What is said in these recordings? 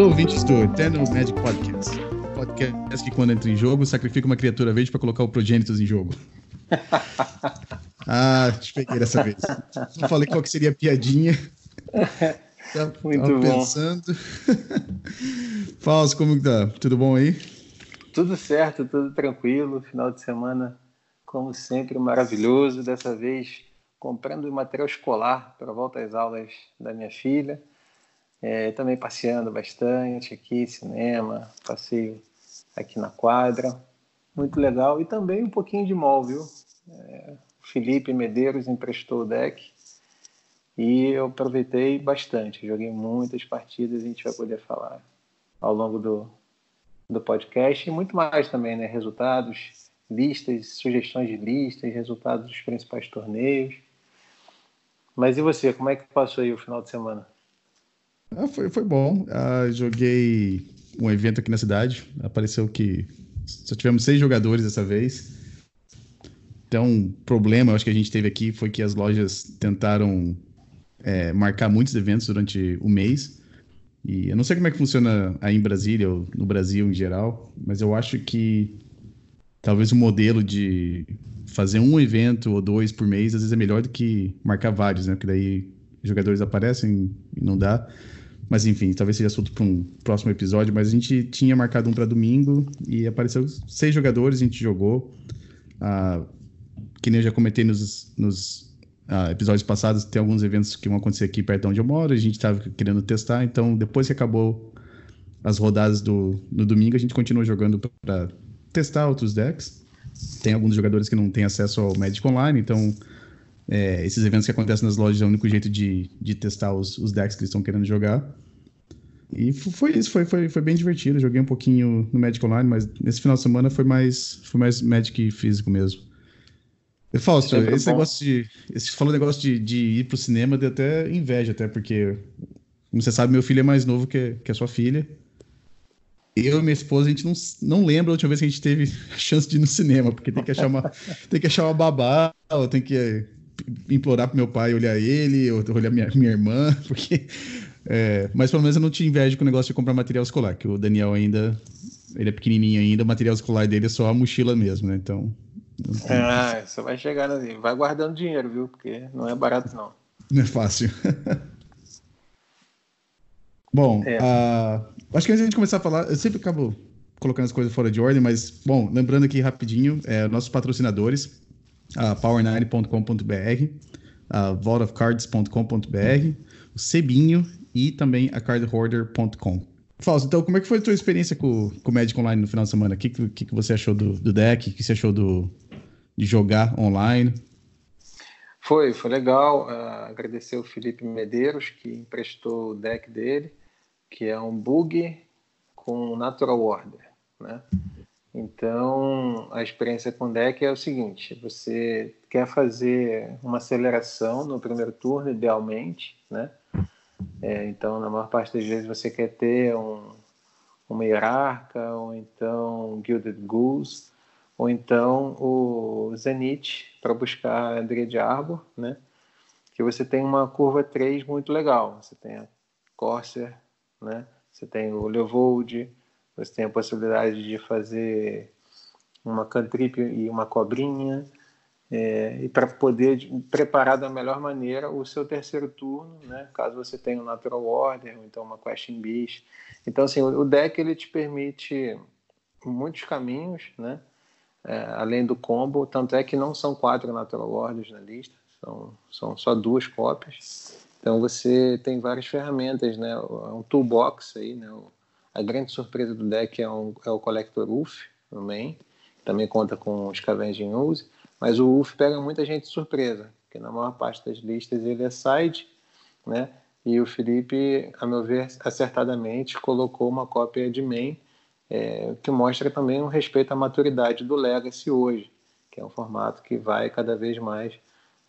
Alô, ouvintes do Eternal Magic Podcast. Podcast que, quando entra em jogo, sacrifica uma criatura verde para colocar o Progenitus em jogo. ah, te peguei dessa vez. Não falei qual que seria a piadinha. Tá, Muito tava bom. pensando. Fausto, como que tá? Tudo bom aí? Tudo certo, tudo tranquilo. Final de semana, como sempre, maravilhoso. Dessa vez, comprando material escolar para volta às aulas da minha filha. É, também passeando bastante aqui, cinema, passeio aqui na quadra. Muito legal. E também um pouquinho de mol, viu? É, Felipe Medeiros emprestou o deck e eu aproveitei bastante. Joguei muitas partidas, a gente vai poder falar ao longo do, do podcast e muito mais também, né? Resultados, listas, sugestões de listas, resultados dos principais torneios. Mas e você, como é que passou aí o final de semana? Ah, foi, foi bom. Ah, joguei um evento aqui na cidade. Apareceu que só tivemos seis jogadores dessa vez. Então, um problema, eu acho que a gente teve aqui foi que as lojas tentaram é, marcar muitos eventos durante o mês. E eu não sei como é que funciona aí em Brasília ou no Brasil em geral, mas eu acho que talvez o modelo de fazer um evento ou dois por mês às vezes é melhor do que marcar vários, né? Porque daí jogadores aparecem e não dá. Mas enfim, talvez seja assunto para um próximo episódio. Mas a gente tinha marcado um para domingo e apareceu seis jogadores, a gente jogou. Ah, que nem eu já comentei nos, nos ah, episódios passados, tem alguns eventos que vão acontecer aqui perto de onde eu moro, a gente estava querendo testar. Então, depois que acabou as rodadas do no domingo, a gente continuou jogando para testar outros decks. Tem alguns jogadores que não têm acesso ao Magic Online, então é, esses eventos que acontecem nas lojas é o único jeito de, de testar os, os decks que eles estão querendo jogar. E foi isso, foi, foi, foi bem divertido. Joguei um pouquinho no Magic Online, mas nesse final de semana foi mais, foi mais Magic físico mesmo. E, Fausto, Sempre esse bom. negócio de. Esse falou negócio de, de ir pro cinema deu até inveja, até porque, como você sabe, meu filho é mais novo que, que a sua filha. Eu e minha esposa, a gente não, não lembra a última vez que a gente teve a chance de ir no cinema, porque tem que achar uma, tem que achar uma babá, ou tem que implorar pro meu pai olhar ele, ou olhar minha, minha irmã, porque. É, mas pelo menos eu não te invejo com o negócio de comprar material escolar, que o Daniel ainda. Ele é pequenininho ainda, o material escolar dele é só a mochila mesmo, né? Então. Ah, você vai chegar assim. Vai guardando dinheiro, viu? Porque não é barato, não. Não é fácil. bom, é. uh, acho que antes de a gente começar a falar, eu sempre acabo colocando as coisas fora de ordem, mas, bom, lembrando aqui rapidinho, é, nossos patrocinadores uh, power9.com.br, uh, vaultofcards.com.br, o Cebinho e também a cardhoarder.com. Fausto, então como é que foi a tua experiência com, com o Magic Online no final de semana? O que, que, que você achou do, do deck? O que você achou do, de jogar online? Foi, foi legal. Uh, agradecer o Felipe Medeiros, que emprestou o deck dele, que é um bug com Natural Order, né? Então, a experiência com deck é o seguinte: você quer fazer uma aceleração no primeiro turno, idealmente, né? É, então, na maior parte das vezes, você quer ter um, uma hierarca, ou então um Gilded Goose, ou então o Zenith para buscar a Dread Arbor, né? Que você tem uma curva 3 muito legal. Você tem a Corsair, né? Você tem o Leovold, você tem a possibilidade de fazer uma cantrip e uma cobrinha, é, e para poder preparar da melhor maneira o seu terceiro turno, né? caso você tenha um Natural Order ou então uma Question Beast. Então, assim, o deck ele te permite muitos caminhos, né? É, além do combo, tanto é que não são quatro Natural Orders na lista, são, são só duas cópias. Então você tem várias ferramentas, né? É um toolbox aí, né? A grande surpresa do deck é, um, é o Collector no main, também conta com o Scavenging Use, mas o UF pega muita gente de surpresa, porque na maior parte das listas ele é side, né? E o Felipe, a meu ver, acertadamente colocou uma cópia de main, é, que mostra também um respeito à maturidade do Legacy hoje, que é um formato que vai cada vez mais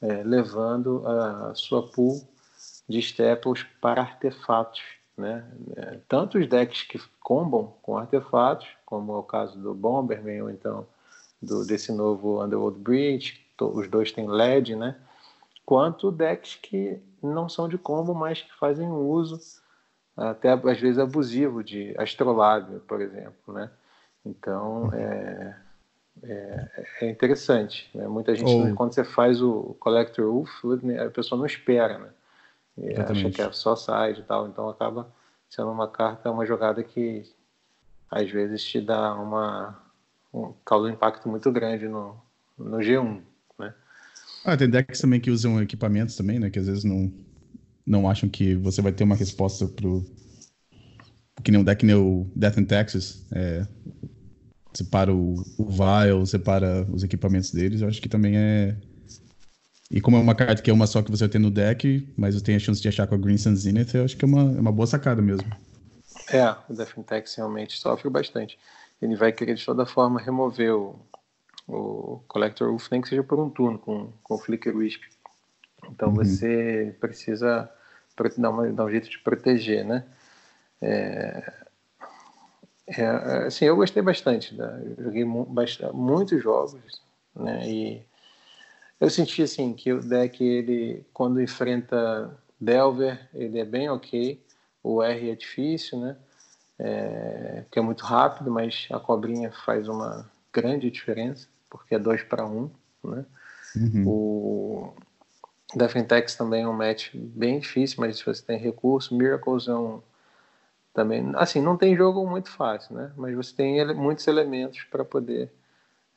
é, levando a sua pool de staples para artefatos né? É, tanto os decks que combam com artefatos, como é o caso do Bomberman ou então do, desse novo Underworld Bridge, os dois têm LED, né? quanto decks que não são de combo, mas que fazem uso até às vezes abusivo de astrolábio, por exemplo, né? Então é, é, é interessante. Né? Muita gente oh. quando você faz o Collector Wolf, a pessoa não espera, né? E acha que é só side e tal, então acaba sendo uma carta, uma jogada que às vezes te dá uma um, causa um impacto muito grande no, no G1, né? Ah, tem decks também que usam equipamentos também, né? Que às vezes não, não acham que você vai ter uma resposta pro. Que nem um deck nem o Death in Texas. É, separa o, o Vile, separa os equipamentos deles. Eu acho que também é. E como é uma carta que é uma só que você ter no deck, mas eu tenho a chance de achar com a Green Sun Zenith, eu acho que é uma, é uma boa sacada mesmo. É, o Death in Texas realmente sofre bastante. Ele vai querer de toda forma remover o, o Collector Wolf, nem que seja por um turno com, com o Flicker Wisp. Então uhum. você precisa dar, uma, dar um jeito de proteger, né? É, é, assim, eu gostei bastante, né? eu joguei mu bastante, muitos jogos, né? E eu senti assim que o deck ele quando enfrenta Delver ele é bem ok, o R é difícil, né? É, que é muito rápido, mas a cobrinha faz uma grande diferença porque é 2 para 1, né? Uhum. O Defentex também é um match bem difícil, mas se você tem recurso, Miracles é um também, assim, não tem jogo muito fácil, né? Mas você tem ele, muitos elementos para poder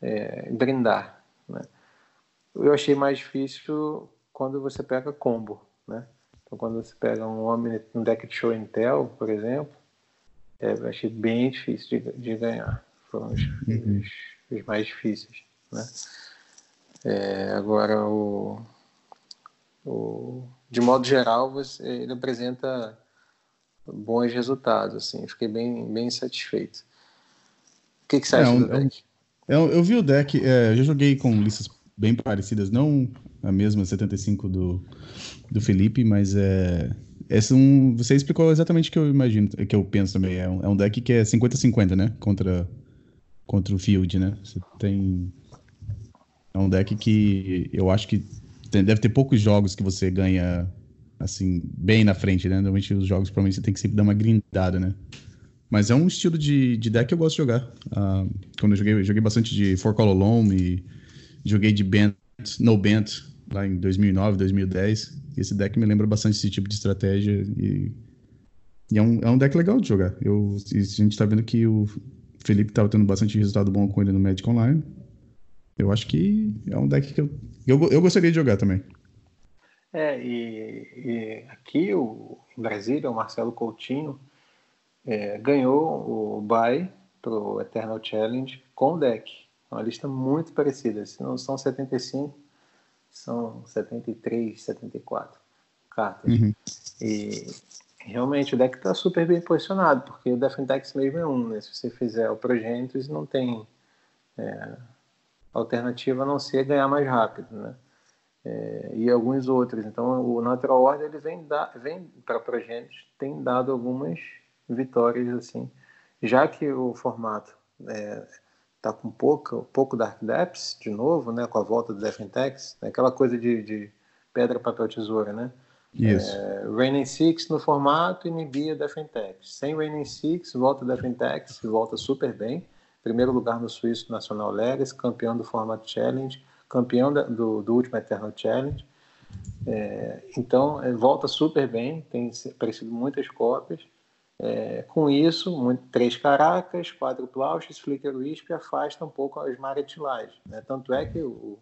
é, brindar, né? Eu achei mais difícil quando você pega combo, né? Então, quando você pega um homem um deck de show Intel, por exemplo, é, achei bem difícil de, de ganhar. Foram os, uhum. os, os, mais difíceis, né? É, agora, o, o, de modo geral, você, ele apresenta bons resultados, assim, fiquei bem, bem satisfeito. O que, que você acha é, do deck? Eu, eu, vi o deck, é, eu já joguei com listas bem parecidas, não a mesma 75 do, do Felipe, mas é, esse um, você explicou exatamente o que eu imagino, que eu penso também. É um, é um deck que é 50-50, né? Contra, contra o Field, né? Você tem. É um deck que eu acho que tem, deve ter poucos jogos que você ganha assim, bem na frente, né? Normalmente os jogos, provavelmente, você tem que sempre dar uma grindada, né? Mas é um estilo de, de deck que eu gosto de jogar. Uh, quando eu joguei, eu joguei bastante de For Call Alone e joguei de Bent, No Bent, lá em 2009, 2010. E esse deck me lembra bastante esse tipo de estratégia e, e é, um, é um deck legal de jogar. Eu, a gente tá vendo que o Felipe tava tendo bastante resultado bom com ele no Magic Online. Eu acho que é um deck que eu, eu, eu gostaria de jogar também. É, e, e aqui o, em Brasília, o Marcelo Coutinho é, ganhou o bye pro Eternal Challenge com o deck. Uma lista muito parecida. Se não são 75, são 73, 74 cartas. Uhum. E realmente o deck está super bem posicionado, porque o Defendex mesmo é um, né? Se você fizer o Progenitus, não tem é, alternativa a não ser ganhar mais rápido, né? é, e alguns outros. Então, o Natural Order ele vem, da, vem para Progenitus, tem dado algumas vitórias assim, já que o formato é, tá com pouco, pouco Dark Depths, de novo, né, com a volta do Defentex, né, aquela coisa de, de, pedra, papel, tesoura, né? Isso. É, Raining Six no formato inibia Defentex. Sem Raining Six, volta Defentex, volta super bem. Primeiro lugar no Suíço Nacional Legacy, campeão do formato Challenge campeão da, do, do último Eternal Challenge. É, então, é, volta super bem, tem aparecido muitas cópias. É, com isso, muito, três caracas, quatro plauches, flicker wisp afasta um pouco as maretilagens. Né? Tanto é que o,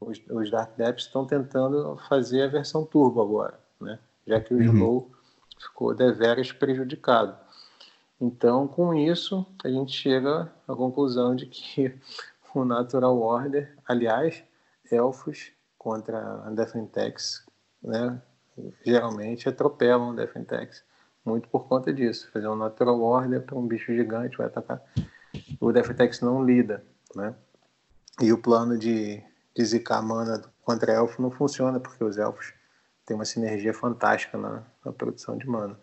os, os, Dark Depths estão tentando fazer a versão turbo agora, né? já que o uhum. Slow ficou deveras prejudicado. Então, com isso, a gente chega à conclusão de que o Natural Order, aliás, elfos contra Defentex, né, geralmente atropelam Defentex, muito por conta disso. Fazer um Natural Order para um bicho gigante vai atacar. O Defentex não lida, né? E o plano de, de zicar mana contra elfo não funciona, porque os elfos têm uma sinergia fantástica na, na produção de mana.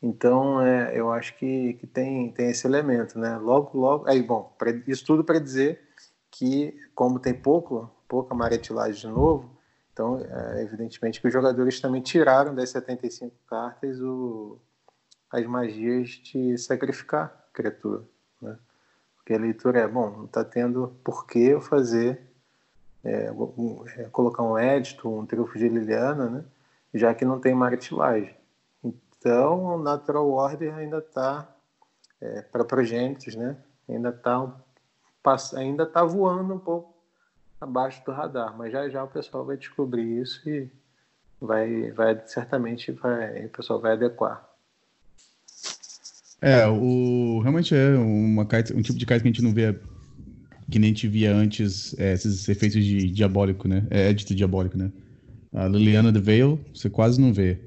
Então, é, eu acho que, que tem, tem esse elemento, né? Logo, logo. Aí, bom, pra, isso tudo para dizer que, como tem pouco, pouca maretilagem de novo, então, é, evidentemente que os jogadores também tiraram das 75 cartas o, as magias de sacrificar criatura, né? Porque a leitura é, bom, não está tendo por que eu fazer, é, um, é, colocar um édito, um trufo de Liliana, né? Já que não tem martilagem. Então, o Natural Order ainda está, é, para progênitos, né? Ainda está ainda tá voando um pouco abaixo do radar, mas já já o pessoal vai descobrir isso e vai, vai certamente vai, o pessoal vai adequar. É, o, realmente é uma carta, um tipo de carta que a gente não vê que nem a gente via antes, é, esses efeitos de diabólico, né? É édito diabólico, né? A Liliana the Veil, você quase não vê.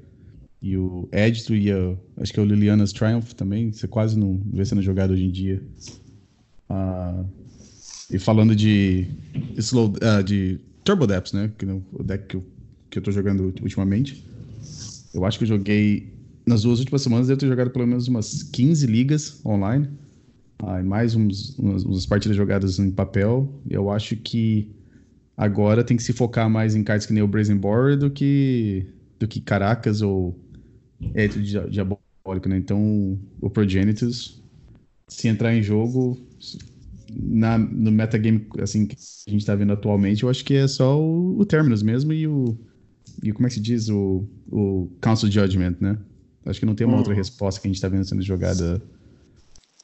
E o édito e a, acho que é o Liliana's Triumph também, você quase não vê sendo jogado hoje em dia. Ah, e falando de slow, uh, de Turbo Depths, né? Que é o deck que eu, que eu tô jogando ultimamente. Eu acho que eu joguei nas duas últimas semanas devo ter jogado pelo menos umas 15 ligas online. Ah, mais uns, umas, umas, partidas jogadas em papel. Eu acho que agora tem que se focar mais em cartas que nem o Brazen Borer do que, do que Caracas ou Éto Diabólico, né? Então, o Progenitus, se entrar em jogo, na, no metagame assim, que a gente está vendo atualmente, eu acho que é só o, o Terminus mesmo e o. E como é que se diz? O, o Council Judgment, né? Acho que não tem uma hum. outra resposta que a gente está vendo sendo jogada.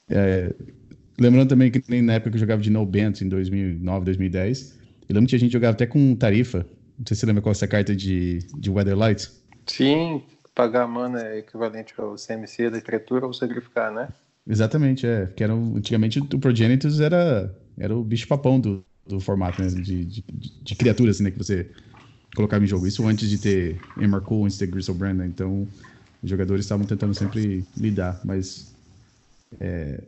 É, lembrando também que nem na época que eu jogava de No Bent, em 2009, 2010, eu lembro que a gente jogava até com tarifa. Não sei se você lembra qual é essa carta de, de Weatherlight. Sim, pagar mana é equivalente ao CMC da criatura ou sacrificar, né? Exatamente, é. Que era, antigamente o Progenitus era, era o bicho-papão do, do formato, né? De, de, de, criaturas, assim, né? Que você colocava em jogo. Isso antes de ter Emarcool, antes de ter Griselbrand, né? Então, os jogadores estavam tentando sempre lidar, mas é,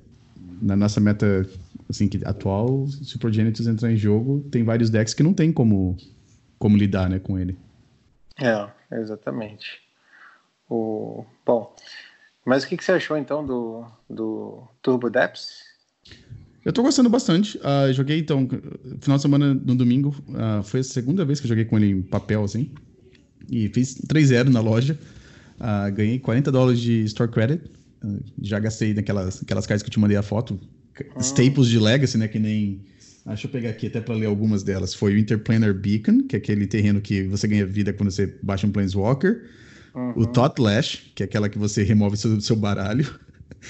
na nossa meta assim, que, atual, se o Progenitus entrar em jogo, tem vários decks que não tem como, como lidar né, com ele. É, exatamente. O, bom, mas o que, que você achou então do, do Turbo Depths? Eu tô gostando bastante. Uh, joguei então, final de semana no domingo, uh, foi a segunda vez que eu joguei com ele em papel, assim. E fiz 3-0 na loja. Uh, ganhei 40 dólares de Store Credit. Uh, já gastei naquelas aquelas cartas que eu te mandei a foto. Ah. Staples de Legacy, né? Que nem. Ah, deixa eu pegar aqui até para ler algumas delas. Foi o Interplanar Beacon, que é aquele terreno que você ganha vida quando você baixa um Planeswalker. Uhum. O Tot Lash, que é aquela que você remove seu, seu baralho.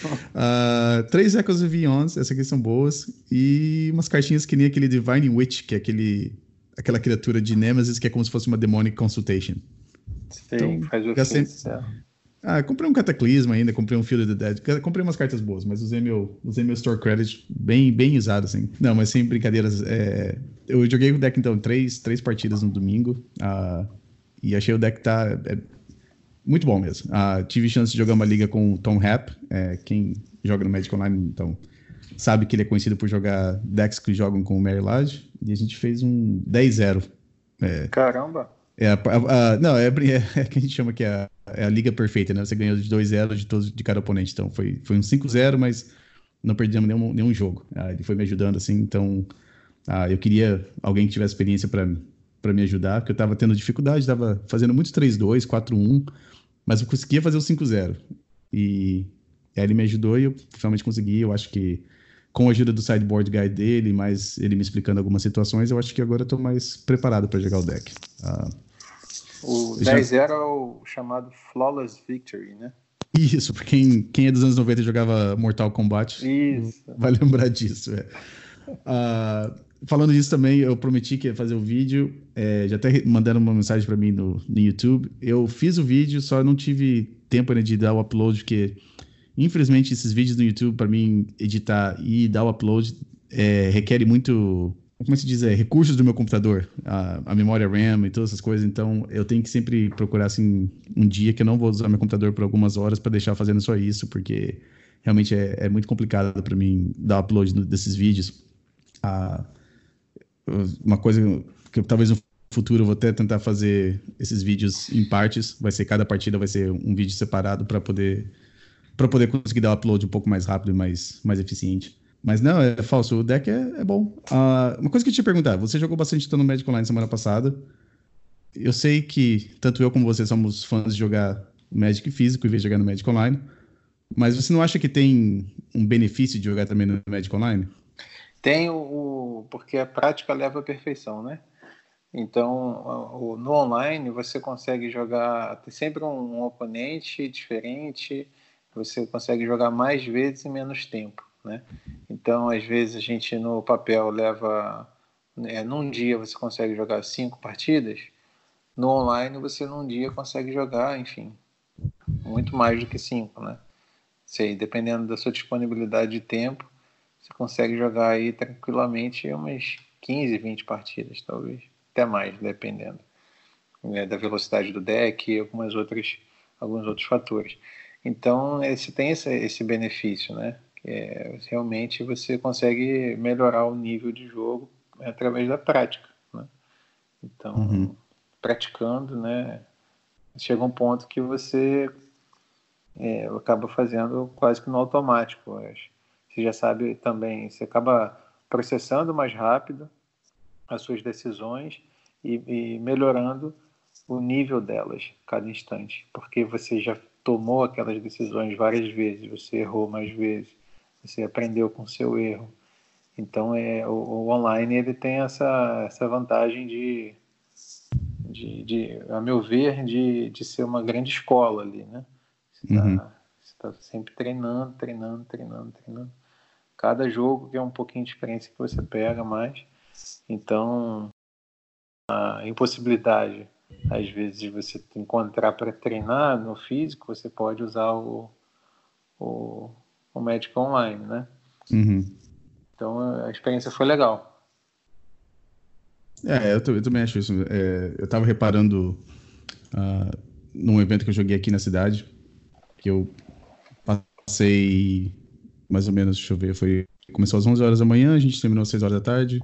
uh, três Echoes of Beyond, essas aqui são boas. E umas cartinhas que nem aquele Divine Witch, que é aquele, aquela criatura de Nemesis que é como se fosse uma Demonic Consultation. Sim, então, faz o gastei... Ah, comprei um Cataclisma ainda, comprei um Field of the Dead, comprei umas cartas boas, mas usei meu, usei meu Store Credit bem, bem usado, assim. Não, mas sem brincadeiras, é... eu joguei o deck, então, três, três partidas no domingo, uh, e achei o deck tá é muito bom mesmo. Uh, tive chance de jogar uma liga com o Tom Rapp, é, quem joga no Magic Online, então, sabe que ele é conhecido por jogar decks que jogam com o Mary Lodge, e a gente fez um 10-0. É, Caramba! É a, a, a, não, é, é, é que a gente chama que é a, é a liga perfeita, né? Você ganhou de 2-0 de todos de cada oponente. Então foi, foi um 5-0, mas não perdemos nenhum, nenhum jogo. Ah, ele foi me ajudando assim, então ah, eu queria alguém que tivesse experiência para me ajudar, porque eu estava tendo dificuldade, estava fazendo muitos 3-2, 4-1, mas eu conseguia fazer o 5-0. E aí ele me ajudou e eu finalmente consegui. Eu acho que com a ajuda do sideboard guide dele, mais ele me explicando algumas situações, eu acho que agora eu estou mais preparado para jogar o deck. Ah, o 10 era o chamado Flawless Victory, né? Isso, pra quem, quem é dos anos 90 e jogava Mortal Kombat, Isso. vai lembrar disso. É. Uh, falando disso também, eu prometi que ia fazer o vídeo, é, já até mandaram uma mensagem para mim no, no YouTube. Eu fiz o vídeo, só não tive tempo né, de dar o upload, porque infelizmente esses vídeos no YouTube, para mim editar e dar o upload, é, requer muito como se diz, é, recursos do meu computador, a, a, memória RAM e todas essas coisas. Então, eu tenho que sempre procurar assim um dia que eu não vou usar meu computador por algumas horas para deixar fazendo só isso, porque realmente é, é muito complicado para mim dar upload desses vídeos. Ah, uma coisa que eu, talvez no futuro eu vou até tentar fazer esses vídeos em partes. Vai ser cada partida vai ser um vídeo separado para poder para poder conseguir dar upload um pouco mais rápido e mais mais eficiente. Mas não, é falso. O deck é, é bom. Uh, uma coisa que eu te perguntar: você jogou bastante no Magic Online semana passada. Eu sei que tanto eu como você somos fãs de jogar Magic físico em vez de jogar no Magic Online. Mas você não acha que tem um benefício de jogar também no Magic Online? Tem o, porque a prática leva à perfeição, né? Então, no online você consegue jogar, tem sempre um oponente diferente, você consegue jogar mais vezes em menos tempo, né? Então, às vezes a gente no papel leva, é, num dia você consegue jogar cinco partidas, no online você num dia consegue jogar, enfim, muito mais do que cinco, né? Sei, dependendo da sua disponibilidade de tempo, você consegue jogar aí tranquilamente umas 15, 20 partidas, talvez até mais, dependendo né, da velocidade do deck e algumas outras, alguns outros fatores. Então, esse tem esse, esse benefício, né? É, realmente você consegue melhorar o nível de jogo através da prática. Né? Então, uhum. praticando, né, chega um ponto que você é, acaba fazendo quase que no automático. Você já sabe também, você acaba processando mais rápido, as suas decisões e, e melhorando o nível delas cada instante, porque você já tomou aquelas decisões várias vezes, você errou mais vezes, você aprendeu com seu erro. Então, é, o, o online ele tem essa, essa vantagem de, de, de, a meu ver, de, de ser uma grande escola ali, né? Você está uhum. tá sempre treinando, treinando, treinando, treinando. Cada jogo é um pouquinho de experiência que você pega mais, então, a impossibilidade, às vezes, de você encontrar para treinar no físico, você pode usar o, o, o médico online, né? Uhum. Então, a experiência foi legal. É, eu, eu também acho isso. É, eu estava reparando uh, num evento que eu joguei aqui na cidade, que eu passei mais ou menos, deixa eu ver, foi começou às 11 horas da manhã, a gente terminou às 6 horas da tarde.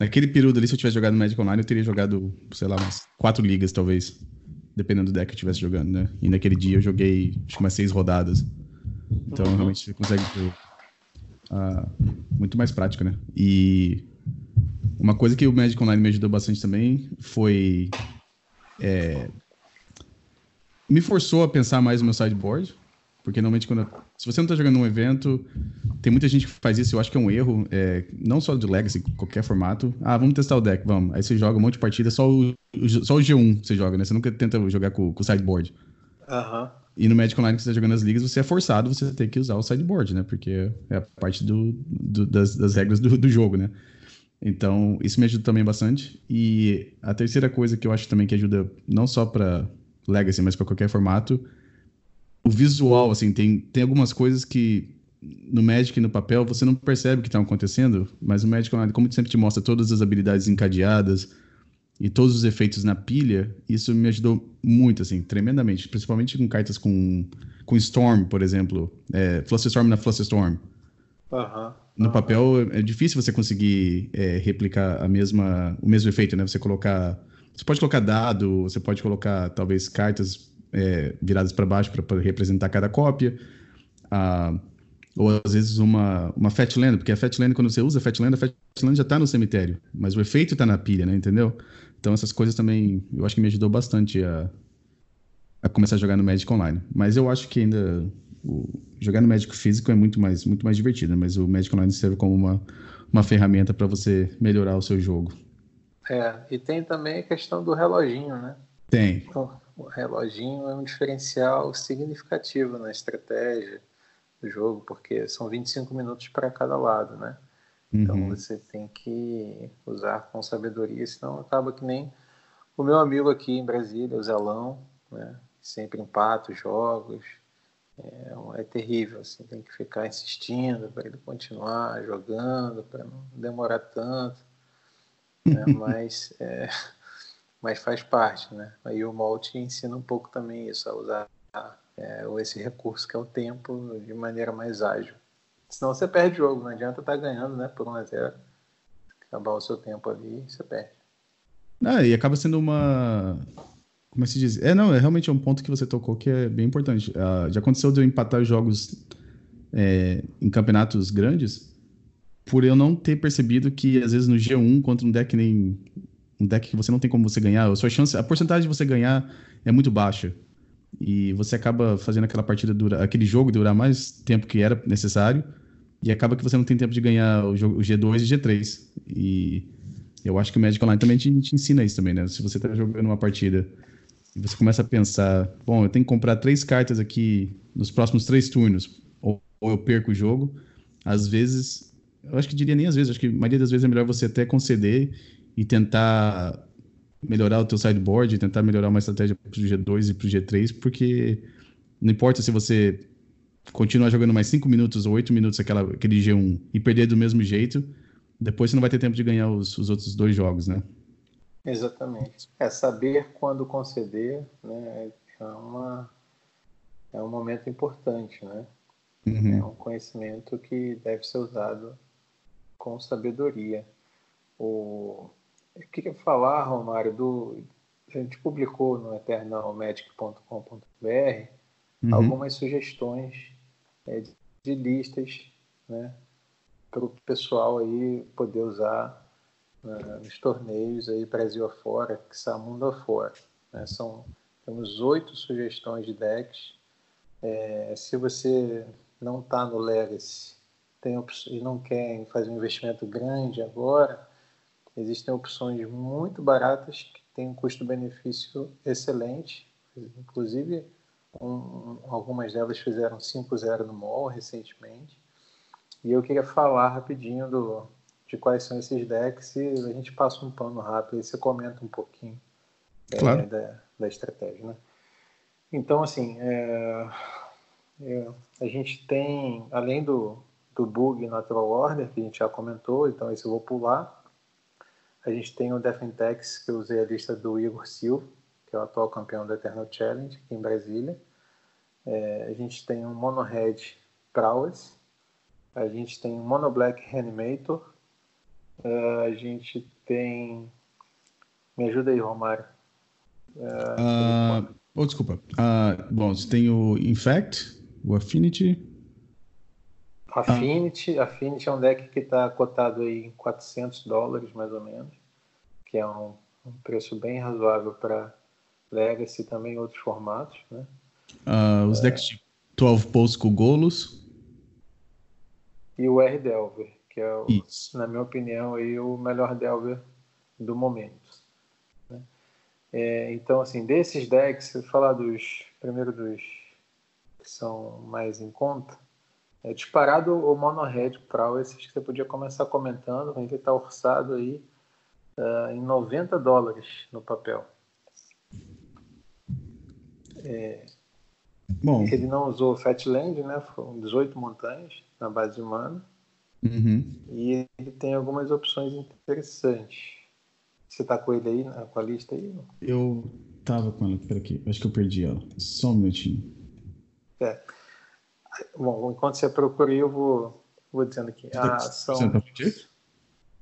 Naquele período ali, se eu tivesse jogado Magic Online, eu teria jogado, sei lá, umas quatro ligas, talvez. Dependendo do deck que eu estivesse jogando, né? E naquele dia eu joguei, acho que umas seis rodadas. Então, uhum. realmente, você consegue ter uh, muito mais prática, né? E uma coisa que o Magic Online me ajudou bastante também foi... É, me forçou a pensar mais no meu sideboard. Porque normalmente quando. Se você não está jogando um evento, tem muita gente que faz isso, eu acho que é um erro, é, não só de Legacy, qualquer formato. Ah, vamos testar o deck, vamos. Aí você joga um monte de partida, só o, só o G1 você joga, né? Você nunca tenta jogar com, com o sideboard. Uhum. E no Magic Online que você está jogando as ligas, você é forçado você ter que usar o sideboard, né? Porque é a parte do, do das, das, regras do, do jogo, né? Então, isso me ajuda também bastante. E a terceira coisa que eu acho também que ajuda, não só para Legacy, mas para qualquer formato, o visual, assim, tem, tem algumas coisas que no Magic e no papel você não percebe que estão acontecendo, mas o Magic Online, como sempre te mostra todas as habilidades encadeadas e todos os efeitos na pilha, isso me ajudou muito, assim, tremendamente. Principalmente com cartas com, com Storm, por exemplo. É, Storm na Flusterstorm. Uhum, no papel é difícil você conseguir é, replicar a mesma, o mesmo efeito, né? Você colocar... Você pode colocar dado, você pode colocar, talvez, cartas é, viradas para baixo para representar cada cópia. Ah, ou às vezes uma, uma Fatland, porque a Fatland, quando você usa a Fatland, a Fatland já está no cemitério, mas o efeito está na pilha, né? Entendeu? Então essas coisas também, eu acho que me ajudou bastante a, a começar a jogar no Magic Online. Mas eu acho que ainda o, jogar no Magic físico é muito mais, muito mais divertido, né? mas o Magic Online serve como uma, uma ferramenta para você melhorar o seu jogo. É, e tem também a questão do reloginho, né? Tem. Então, o reloginho é um diferencial significativo na estratégia do jogo, porque são 25 minutos para cada lado, né? Então uhum. você tem que usar com sabedoria, senão acaba que nem o meu amigo aqui em Brasília, o Zelão, né? sempre empata os jogos. É, é terrível, assim, tem que ficar insistindo para ele continuar jogando, para não demorar tanto. Né? Mas é, mas faz parte, né? Aí o Molt ensina um pouco também isso, a usar é, esse recurso que é o tempo de maneira mais ágil. Senão você perde o jogo, não adianta estar tá ganhando, né? Por 1 a 0 Acabar o seu tempo ali, você perde. Ah, e acaba sendo uma. Como é se diz? É, não, é realmente um ponto que você tocou que é bem importante. Uh, já aconteceu de eu empatar jogos é, em campeonatos grandes por eu não ter percebido que, às vezes, no G1, contra um deck nem um deck que você não tem como você ganhar, a sua chance, a porcentagem de você ganhar é muito baixa. e você acaba fazendo aquela partida durar, aquele jogo durar mais tempo que era necessário e acaba que você não tem tempo de ganhar o, jogo, o G2 e G3. E eu acho que o Magic Online também te, te ensina isso também, né? Se você está jogando uma partida e você começa a pensar, bom, eu tenho que comprar três cartas aqui nos próximos três turnos, ou, ou eu perco o jogo, às vezes, eu acho que diria nem às vezes, acho que a maioria das vezes é melhor você até conceder e tentar melhorar o teu sideboard, tentar melhorar uma estratégia para o G2 e para o G3, porque não importa se você continuar jogando mais 5 minutos ou 8 minutos aquela, aquele G1 e perder do mesmo jeito, depois você não vai ter tempo de ganhar os, os outros dois jogos, né? Exatamente. É saber quando conceder, né? É, uma, é um momento importante, né? Uhum. É um conhecimento que deve ser usado com sabedoria. O, eu queria falar, Romário, do. A gente publicou no eternalmagic.com.br uhum. algumas sugestões é, de listas né, para o pessoal aí poder usar uh, nos torneios aí Brasil afora, que mundo afora. Né? São, temos oito sugestões de decks. É, se você não está no Legacy tem e não quer fazer um investimento grande agora, Existem opções muito baratas que têm um custo-benefício excelente. Inclusive, um, algumas delas fizeram 5-0 no mall recentemente. E eu queria falar rapidinho do, de quais são esses decks e a gente passa um pano rápido e você comenta um pouquinho é, claro. é, da, da estratégia. Né? Então, assim, é, é, a gente tem, além do, do bug natural order, que a gente já comentou, então esse eu vou pular, a gente tem o Defentex, que eu usei a lista do Igor Silva, que é o atual campeão do Eternal Challenge aqui em Brasília. É, a gente tem um Mono Red Prowess. A gente tem um Mono Black Reanimator. Uh, a gente tem. Me ajuda aí, Romário. Uh, oh, desculpa. Uh, bom, você tem o Infect, o Affinity. Affinity, ah. Affinity é um deck que está cotado aí em 400 dólares, mais ou menos, que é um, um preço bem razoável para Legacy também outros formatos, né? Uh, os é... decks de 12 Posts com Golos. E o R Delver, que é, o, na minha opinião, aí, o melhor Delver do momento. Né? É, então, assim, desses decks, se eu falar dos, primeiro dos que são mais em conta, é disparado o Monohead Pro, esses que você podia começar comentando, ele está orçado aí uh, em 90 dólares no papel. É, Bom. Ele não usou Fatland, né? Foram 18 montanhas na base de mana. Uhum. E ele tem algumas opções interessantes. Você tá com ele aí, com a lista aí? Eu tava com ela, peraí, acho que eu perdi ela. Só um minutinho. É. Bom, enquanto você procura eu vou, vou dizendo aqui. Tá, são...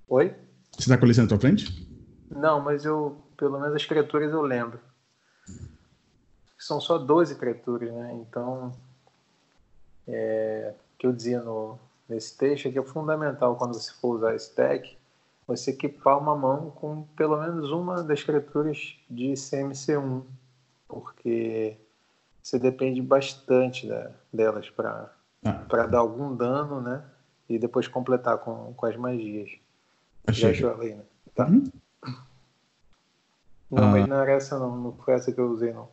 Oi? Você está com a lista na tua frente? Não, mas eu, pelo menos as criaturas eu lembro. São só 12 criaturas, né? Então, é, o que eu dizia no, nesse texto é que é fundamental quando você for usar esse deck, você equipar uma mão com pelo menos uma das criaturas de CMC1, porque você depende bastante da, delas para ah. dar algum dano, né? E depois completar com, com as magias. Achei. Já achou a lei, né? Tá. Uhum. Não, ah. mas não era essa não, não foi essa que eu usei não.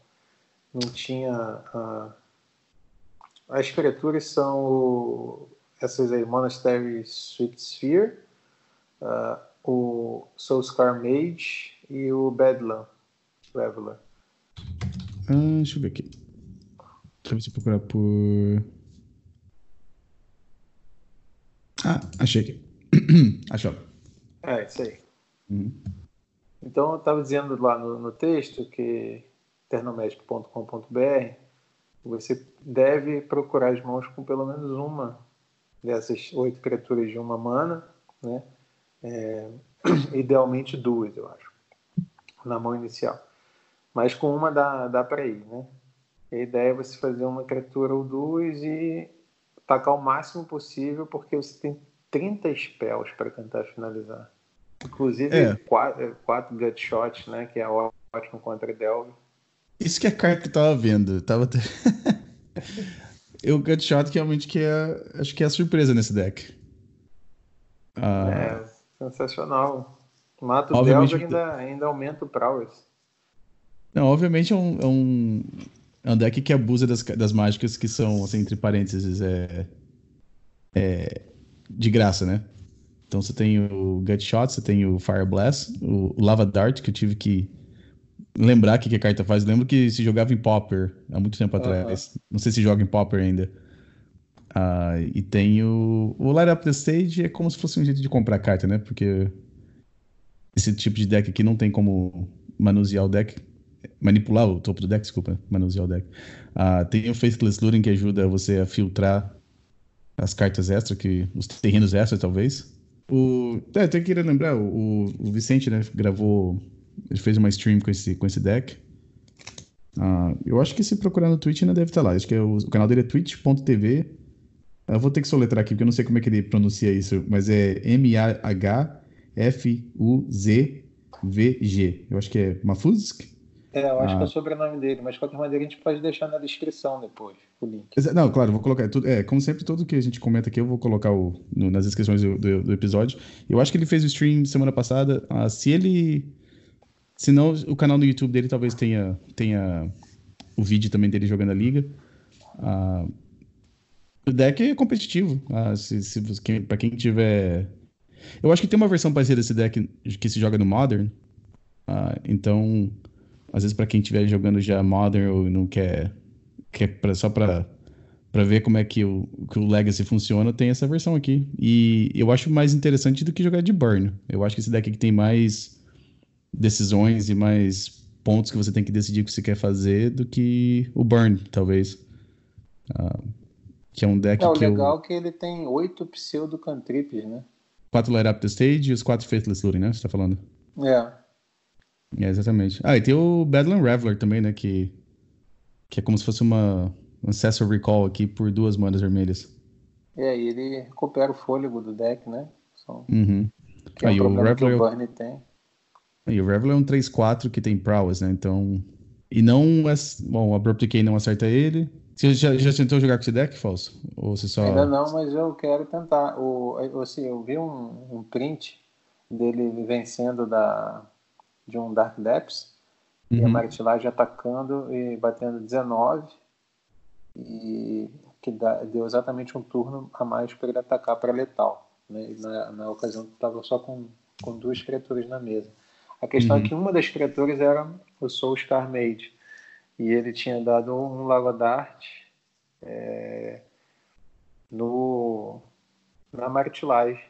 Não tinha. As criaturas são o... essas aí, Monastery Sweet Sphere, uh, o Soulscar Mage e o Bedlam Leveler. Ah, deixa eu ver aqui. Deixa eu ver se eu procurar por. Ah, achei aqui. Achou. É, isso aí. Uhum. Então, eu estava dizendo lá no, no texto que ternomédico.com.br você deve procurar as mãos com pelo menos uma dessas oito criaturas de uma mana, né? É, idealmente duas, eu acho, na mão inicial. Mas com uma dá, dá para ir, né? A ideia é você fazer uma criatura ou duas e tacar o máximo possível, porque você tem 30 spells para tentar finalizar. Inclusive, é. quatro, quatro Gutshot, né? Que é ótimo contra Delve. Isso que é a carta que eu tava vendo. Tava eu Gutshot que realmente que é, acho que é a surpresa nesse deck. Ah, é, sensacional. Mata o Delver ainda, ainda aumenta o prowess. Não, obviamente é um, é um, é um deck que abusa das, das mágicas que são, assim, entre parênteses, é, é de graça, né? Então você tem o Gutshot, você tem o Fire Blast, o Lava Dart, que eu tive que lembrar o que, que a carta faz. lembro que se jogava em Popper há muito tempo atrás. Não sei se joga em Popper ainda. Uh, e tem o, o Light Up the Stage, é como se fosse um jeito de comprar carta, né? Porque esse tipo de deck aqui não tem como manusear o deck. Manipular o topo do deck, desculpa, manusear o deck. Uh, tem o Faithless Looting que ajuda você a filtrar as cartas extras, que, os terrenos extras, talvez. O, é, eu queria lembrar, o, o Vicente, né, gravou, ele fez uma stream com esse, com esse deck. Uh, eu acho que se procurar no Twitch ainda deve estar lá. Acho que é o, o canal dele é twitch.tv. Eu vou ter que soletrar aqui, porque eu não sei como é que ele pronuncia isso, mas é M-A-H-F-U-Z-V-G. Eu acho que é Mafusk. É, eu acho ah. que é o sobrenome dele, mas de qualquer maneira a gente pode deixar na descrição depois o link. Não, claro, vou colocar. Tudo, é, como sempre, tudo que a gente comenta aqui eu vou colocar o, no, nas descrições do, do, do, episódio. Eu acho que ele fez o stream semana passada. Ah, se ele. Se não, o canal no YouTube dele talvez tenha, tenha o vídeo também dele jogando a liga. Ah, o deck é competitivo. Ah, se, se, quem, pra quem tiver. Eu acho que tem uma versão parecida desse deck que se joga no Modern. Ah, então às vezes para quem estiver jogando já Modern ou não quer, quer pra, só para para ver como é que o, que o Legacy funciona, tem essa versão aqui. E eu acho mais interessante do que jogar de Burn. Eu acho que esse deck aqui tem mais decisões e mais pontos que você tem que decidir o que você quer fazer do que o Burn, talvez. Uh, que é um deck é, o que legal eu... é que ele tem oito pseudo cantrips, né? Quatro Light Up the Stage e os quatro Faithless Looting, né? Você tá falando? É. É, exatamente. Ah, e tem o Badland Reveler também, né? Que, que é como se fosse uma Ancestral Recall aqui por duas manas vermelhas. É, e ele recupera o fôlego do deck, né? Uhum. Que é um o Reveler... que o Burn tem. E o Reveler é um 3-4 que tem prowess, né? Então... E não... É... Bom, o Abrupt Decay não acerta ele. Você já, já tentou jogar com esse deck, Falso? Ou você só... Ainda não, mas eu quero tentar. O, assim, eu vi um, um print dele vencendo da de um Dark Depths, uhum. e a Maritilage atacando e batendo 19, e que dá, deu exatamente um turno a mais para ele atacar para letal. Né? Na, na ocasião estava só com, com duas criaturas na mesa. A questão é uhum. é que uma das criaturas era o Soul Star Mage, e ele tinha dado um Lava Dart é, no, na Martilage,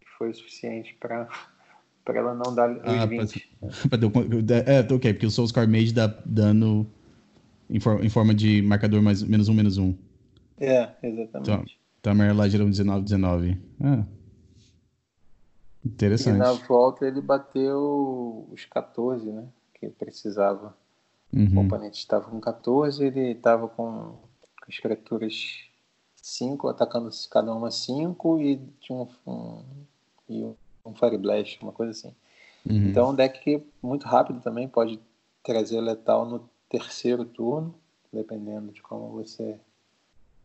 que foi o suficiente para para ela não dar os ah, 20. Pra, pra, é, ok, porque o Soul Scar Mage dá dano em, for, em, forma de marcador mais, menos um, menos um. É, exatamente. Então, então a Merla gerou 19, 19. Ah. Interessante. E na volta ele bateu os 14, né? Que precisava. Uhum. O oponente estava com 14, ele estava com as criaturas 5, atacando cada uma 5 e tinha um, um, e um Fire Blast, uma coisa assim. Uhum. Então, um deck que muito rápido também pode trazer letal no terceiro turno, dependendo de como você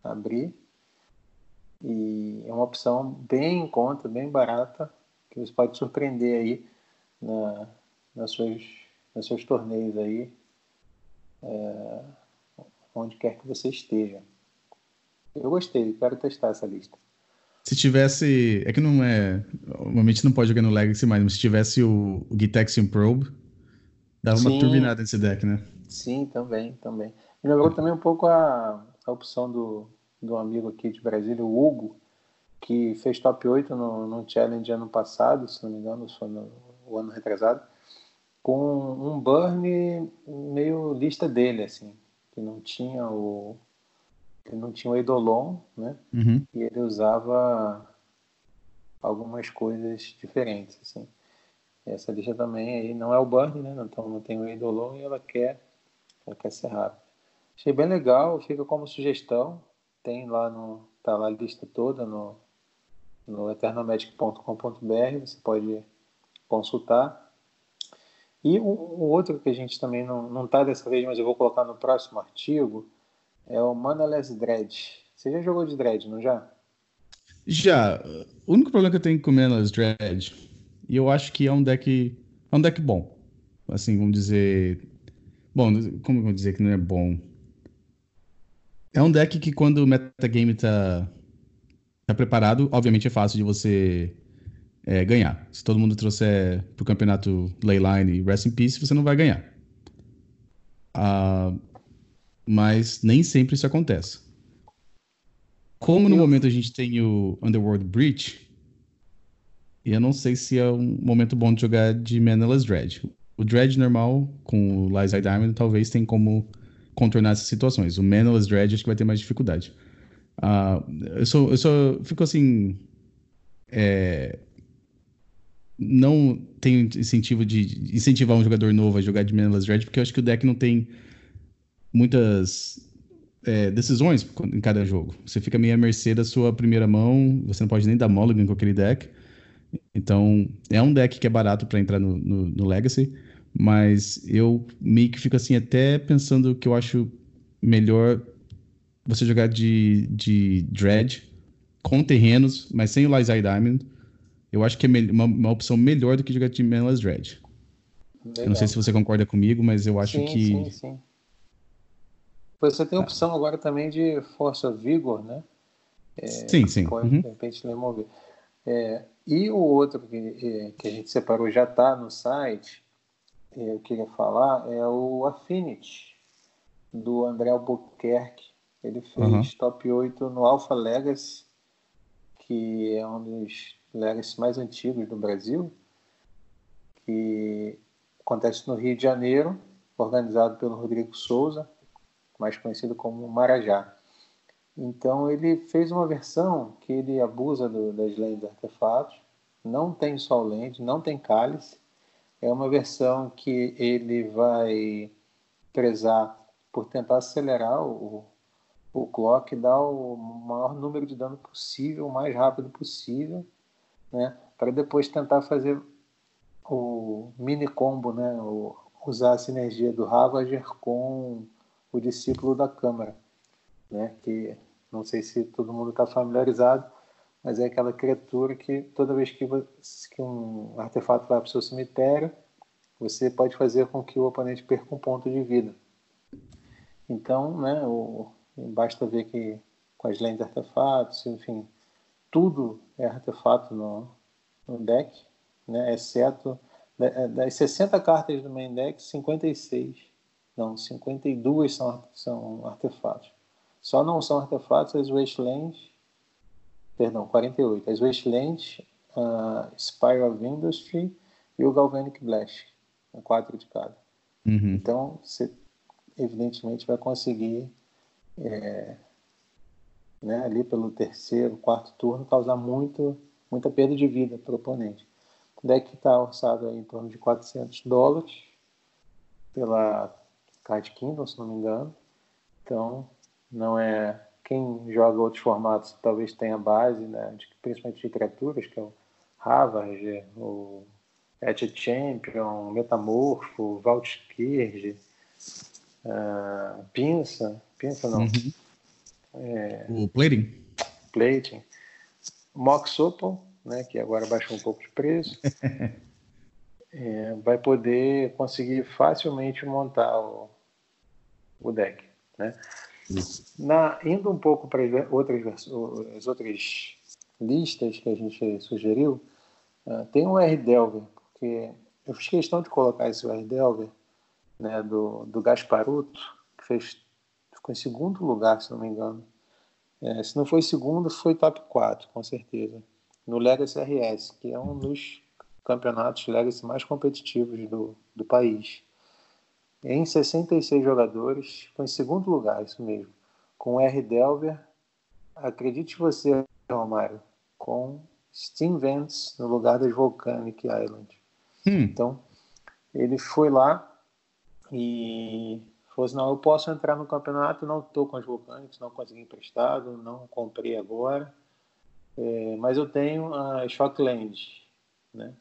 abrir. E é uma opção bem em conta, bem barata, que você pode surpreender aí na, nas suas, nos seus torneios aí, é, onde quer que você esteja. Eu gostei, quero testar essa lista. Se tivesse. É que não é. Normalmente não pode jogar no Legacy mais, mas se tivesse o, o Gitaxian Probe, dava Sim. uma turbinada nesse deck, né? Sim, também, também. Me lembrou também um pouco a, a opção do, do amigo aqui de Brasília, o Hugo, que fez top 8 no, no challenge ano passado, se não me engano, foi no, o ano retrasado, com um burn meio lista dele, assim, que não tinha o, ele não tinha o Eidolon, né? Uhum. E ele usava algumas coisas diferentes, assim. Essa lista também aí não é o Burn, né? Então não tem o Eidolon e ela quer, ela quer ser rápida. Achei bem legal, fica como sugestão. Tem lá no, tá lá a lista toda no, no eternomagic.com.br, você pode consultar. E o, o outro que a gente também não está dessa vez, mas eu vou colocar no próximo artigo, é o Manaless Dread. Você já jogou de Dread, não já? Já. O único problema que eu tenho com o Manaless Dread, e eu acho que é um deck, é um deck bom. Assim, vamos dizer... Bom, como eu vou dizer que não é bom? É um deck que quando o metagame tá, tá preparado, obviamente é fácil de você é, ganhar. Se todo mundo trouxer pro campeonato Leyline e Rest in Peace, você não vai ganhar. Uh, mas nem sempre isso acontece. Como no momento a gente tem o Underworld Breach, eu não sei se é um momento bom de jogar de Manaless Dread. O Dread normal, com o Lies Diamond, talvez tenha como contornar essas situações. O Manaless Dread acho que vai ter mais dificuldade. Uh, eu, sou, eu só fico assim. É, não tenho incentivo de incentivar um jogador novo a jogar de Manaless Dread, porque eu acho que o deck não tem muitas é, decisões em cada jogo. Você fica meio à mercê da sua primeira mão, você não pode nem dar mulligan com aquele deck. Então, é um deck que é barato para entrar no, no, no, Legacy, mas eu meio que fico assim, até pensando que eu acho melhor você jogar de, de Dread com terrenos, mas sem o Lizai Diamond, eu acho que é uma, uma opção melhor do que jogar de Manless Dread. Legal. Eu não sei se você concorda comigo, mas eu acho sim, que. Sim, sim. Você tem a opção agora também de Força Vigor, né? É, sim, sim. Pode, uhum. de repente, remover. É, e o outro que, é, que a gente separou já está no site, é, eu queria falar, é o Affinity, do André Albuquerque. Ele fez uhum. top 8 no Alpha Legacy, que é um dos legacy mais antigos do Brasil, que acontece no Rio de Janeiro, organizado pelo Rodrigo Souza, mais conhecido como Marajá. Então ele fez uma versão que ele abusa do, das lentes artefatos, não tem sol lente, não tem cálice, é uma versão que ele vai prezar por tentar acelerar o, o clock, dar o maior número de dano possível, o mais rápido possível, né? Para depois tentar fazer o mini combo, né? O, usar a sinergia do Ravager com o discípulo da Câmara, né? Que não sei se todo mundo está familiarizado, mas é aquela criatura que toda vez que, que um artefato vai para o seu cemitério, você pode fazer com que o oponente perca um ponto de vida. Então, né, o, basta ver que com as lentes de artefatos, enfim, tudo é artefato no, no deck, né? exceto é, das 60 cartas do main deck, 56, não, 52 são, são artefatos. Só não são artefatos as Wastelands, perdão, 48, as Wastelands, uh, Spire of Industry e o Galvanic Blast, quatro de cada. Uhum. Então, você evidentemente vai conseguir é, né, ali pelo terceiro, quarto turno, causar muito, muita perda de vida para o oponente. O deck está orçado em torno de 400 dólares pela Card Kingdom, se não me engano. Então, não é. Quem joga outros formatos talvez tenha base, né, de, principalmente de criaturas, que é o Ravage, o Etched Champion, Metamorfo, Valtkirge, uh, Pinça. Pinça não. Uhum. É, o plating? Plating. Mox Opal, né, que agora baixou um pouco de preço, é, vai poder conseguir facilmente montar o, o deck. Né? Na, indo um pouco para outras, as outras listas que a gente sugeriu, uh, tem o R Delver, porque eu fiz questão de colocar esse R Delver né, do, do Gasparuto, que fez ficou em segundo lugar, se não me engano. É, se não foi segundo, foi top 4, com certeza. No Legacy RS, que é um dos campeonatos Legacy mais competitivos do, do país. Em 66 jogadores, foi em segundo lugar, isso mesmo. Com R. Delver, acredite você, Romário, com Steam Vents no lugar das Volcanic Island. Hum. Então, ele foi lá e Não, eu posso entrar no campeonato, não estou com as Vulcanics, não consegui emprestado, não comprei agora, é, mas eu tenho a Shockland, né?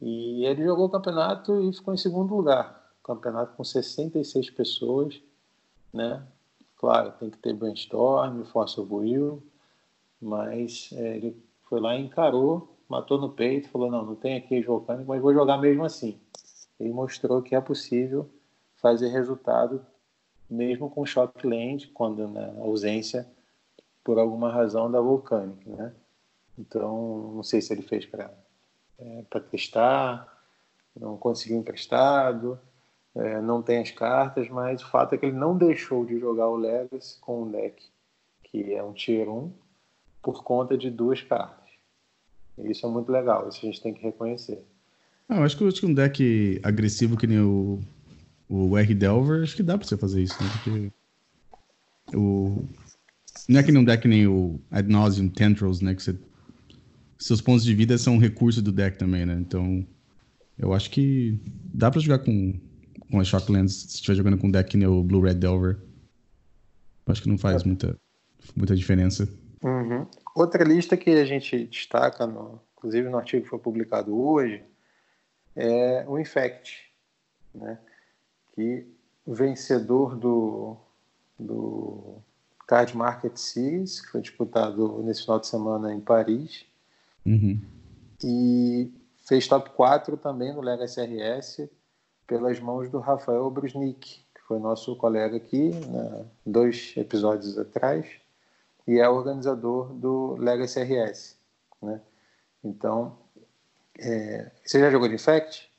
E ele jogou o campeonato e ficou em segundo lugar. Campeonato com 66 pessoas, né? Claro, tem que ter brainstorm, of will, mas é, ele foi lá e encarou, matou no peito, falou, não, não tem aqui volcânico, mas vou jogar mesmo assim. Ele mostrou que é possível fazer resultado mesmo com Shockland, quando na ausência por alguma razão da Volcanic, né? Então, não sei se ele fez para é, testar, não conseguiu emprestado, é, não tem as cartas, mas o fato é que ele não deixou de jogar o Legacy com um deck que é um Tier 1 por conta de duas cartas. Isso é muito legal, isso a gente tem que reconhecer. Eu acho que, acho que um deck agressivo que nem o, o R Delver, acho que dá pra você fazer isso, né? Porque o... Não é que nem um deck nem o Ad Nauseam Tendrils, né? Que você... seus pontos de vida são um recurso do deck também, né? Então, eu acho que dá pra jogar com, com as Shocklands se estiver jogando com um deck nem o Blue Red Delver. Eu acho que não faz muita, muita diferença. Uhum. Outra lista que a gente destaca, no, inclusive no artigo que foi publicado hoje, é o Infect, né? Que vencedor do, do Card Market Series, que foi disputado nesse final de semana em Paris, uhum. e fez top 4 também no Legacy RS pelas mãos do Rafael Brusnik, que foi nosso colega aqui, né, dois episódios atrás, e é organizador do Legacy RS. Né? Então, é... você já jogou de Infect?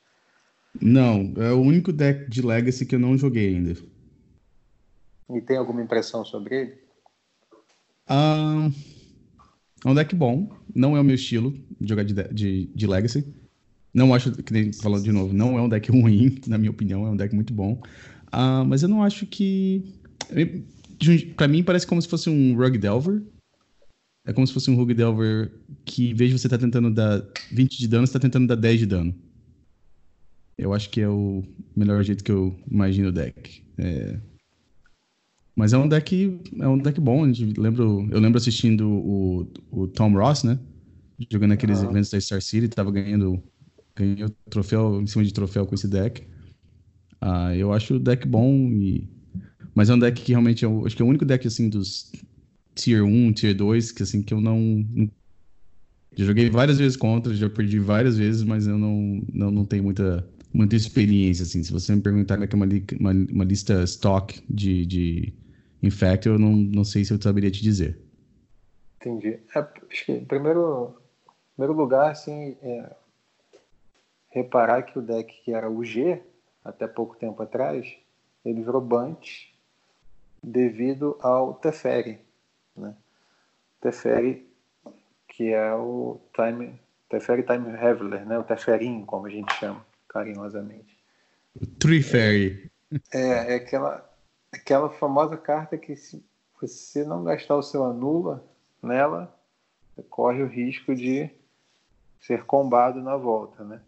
Não, é o único deck de Legacy que eu não joguei ainda. E tem alguma impressão sobre ele? Ah, é um deck bom. Não é o meu estilo de jogar de, de, de Legacy. Não acho, que nem falando de novo, não é um deck ruim, na minha opinião, é um deck muito bom. Ah, mas eu não acho que. Pra mim parece como se fosse um Rug Delver. É como se fosse um Rug Delver que, em vez de você estar tá tentando dar 20 de dano, você tá tentando dar 10 de dano. Eu acho que é o melhor jeito que eu imagino o deck. É... Mas é um deck, é um deck bom. Lembro, eu lembro assistindo o, o Tom Ross, né? Jogando aqueles ah. eventos da Star City, tava ganhando, ganhou troféu em cima de troféu com esse deck. Ah, eu acho o deck bom, e... mas é um deck que realmente eu acho que é o único deck assim dos Tier 1, Tier 2, que assim que eu não, não já joguei várias vezes contra, já perdi várias vezes, mas eu não, não, não tenho muita muita experiência, assim. Se você me perguntar que é uma, uma, uma, lista stock de, de Infect, eu não, não sei se eu saberia te dizer. Entendi. É, acho que, em primeiro, primeiro lugar, assim, é, reparar que o deck que era o G, até pouco tempo atrás, ele virou Bunt devido ao Teferi, né? Teferi, que é o Time, Teferi Time Reveler, né? O Teferin, como a gente chama carinhosamente. O Tree Fairy. É, é aquela, aquela famosa carta que se você não gastar o seu anula nela, corre o risco de ser combado na volta, né?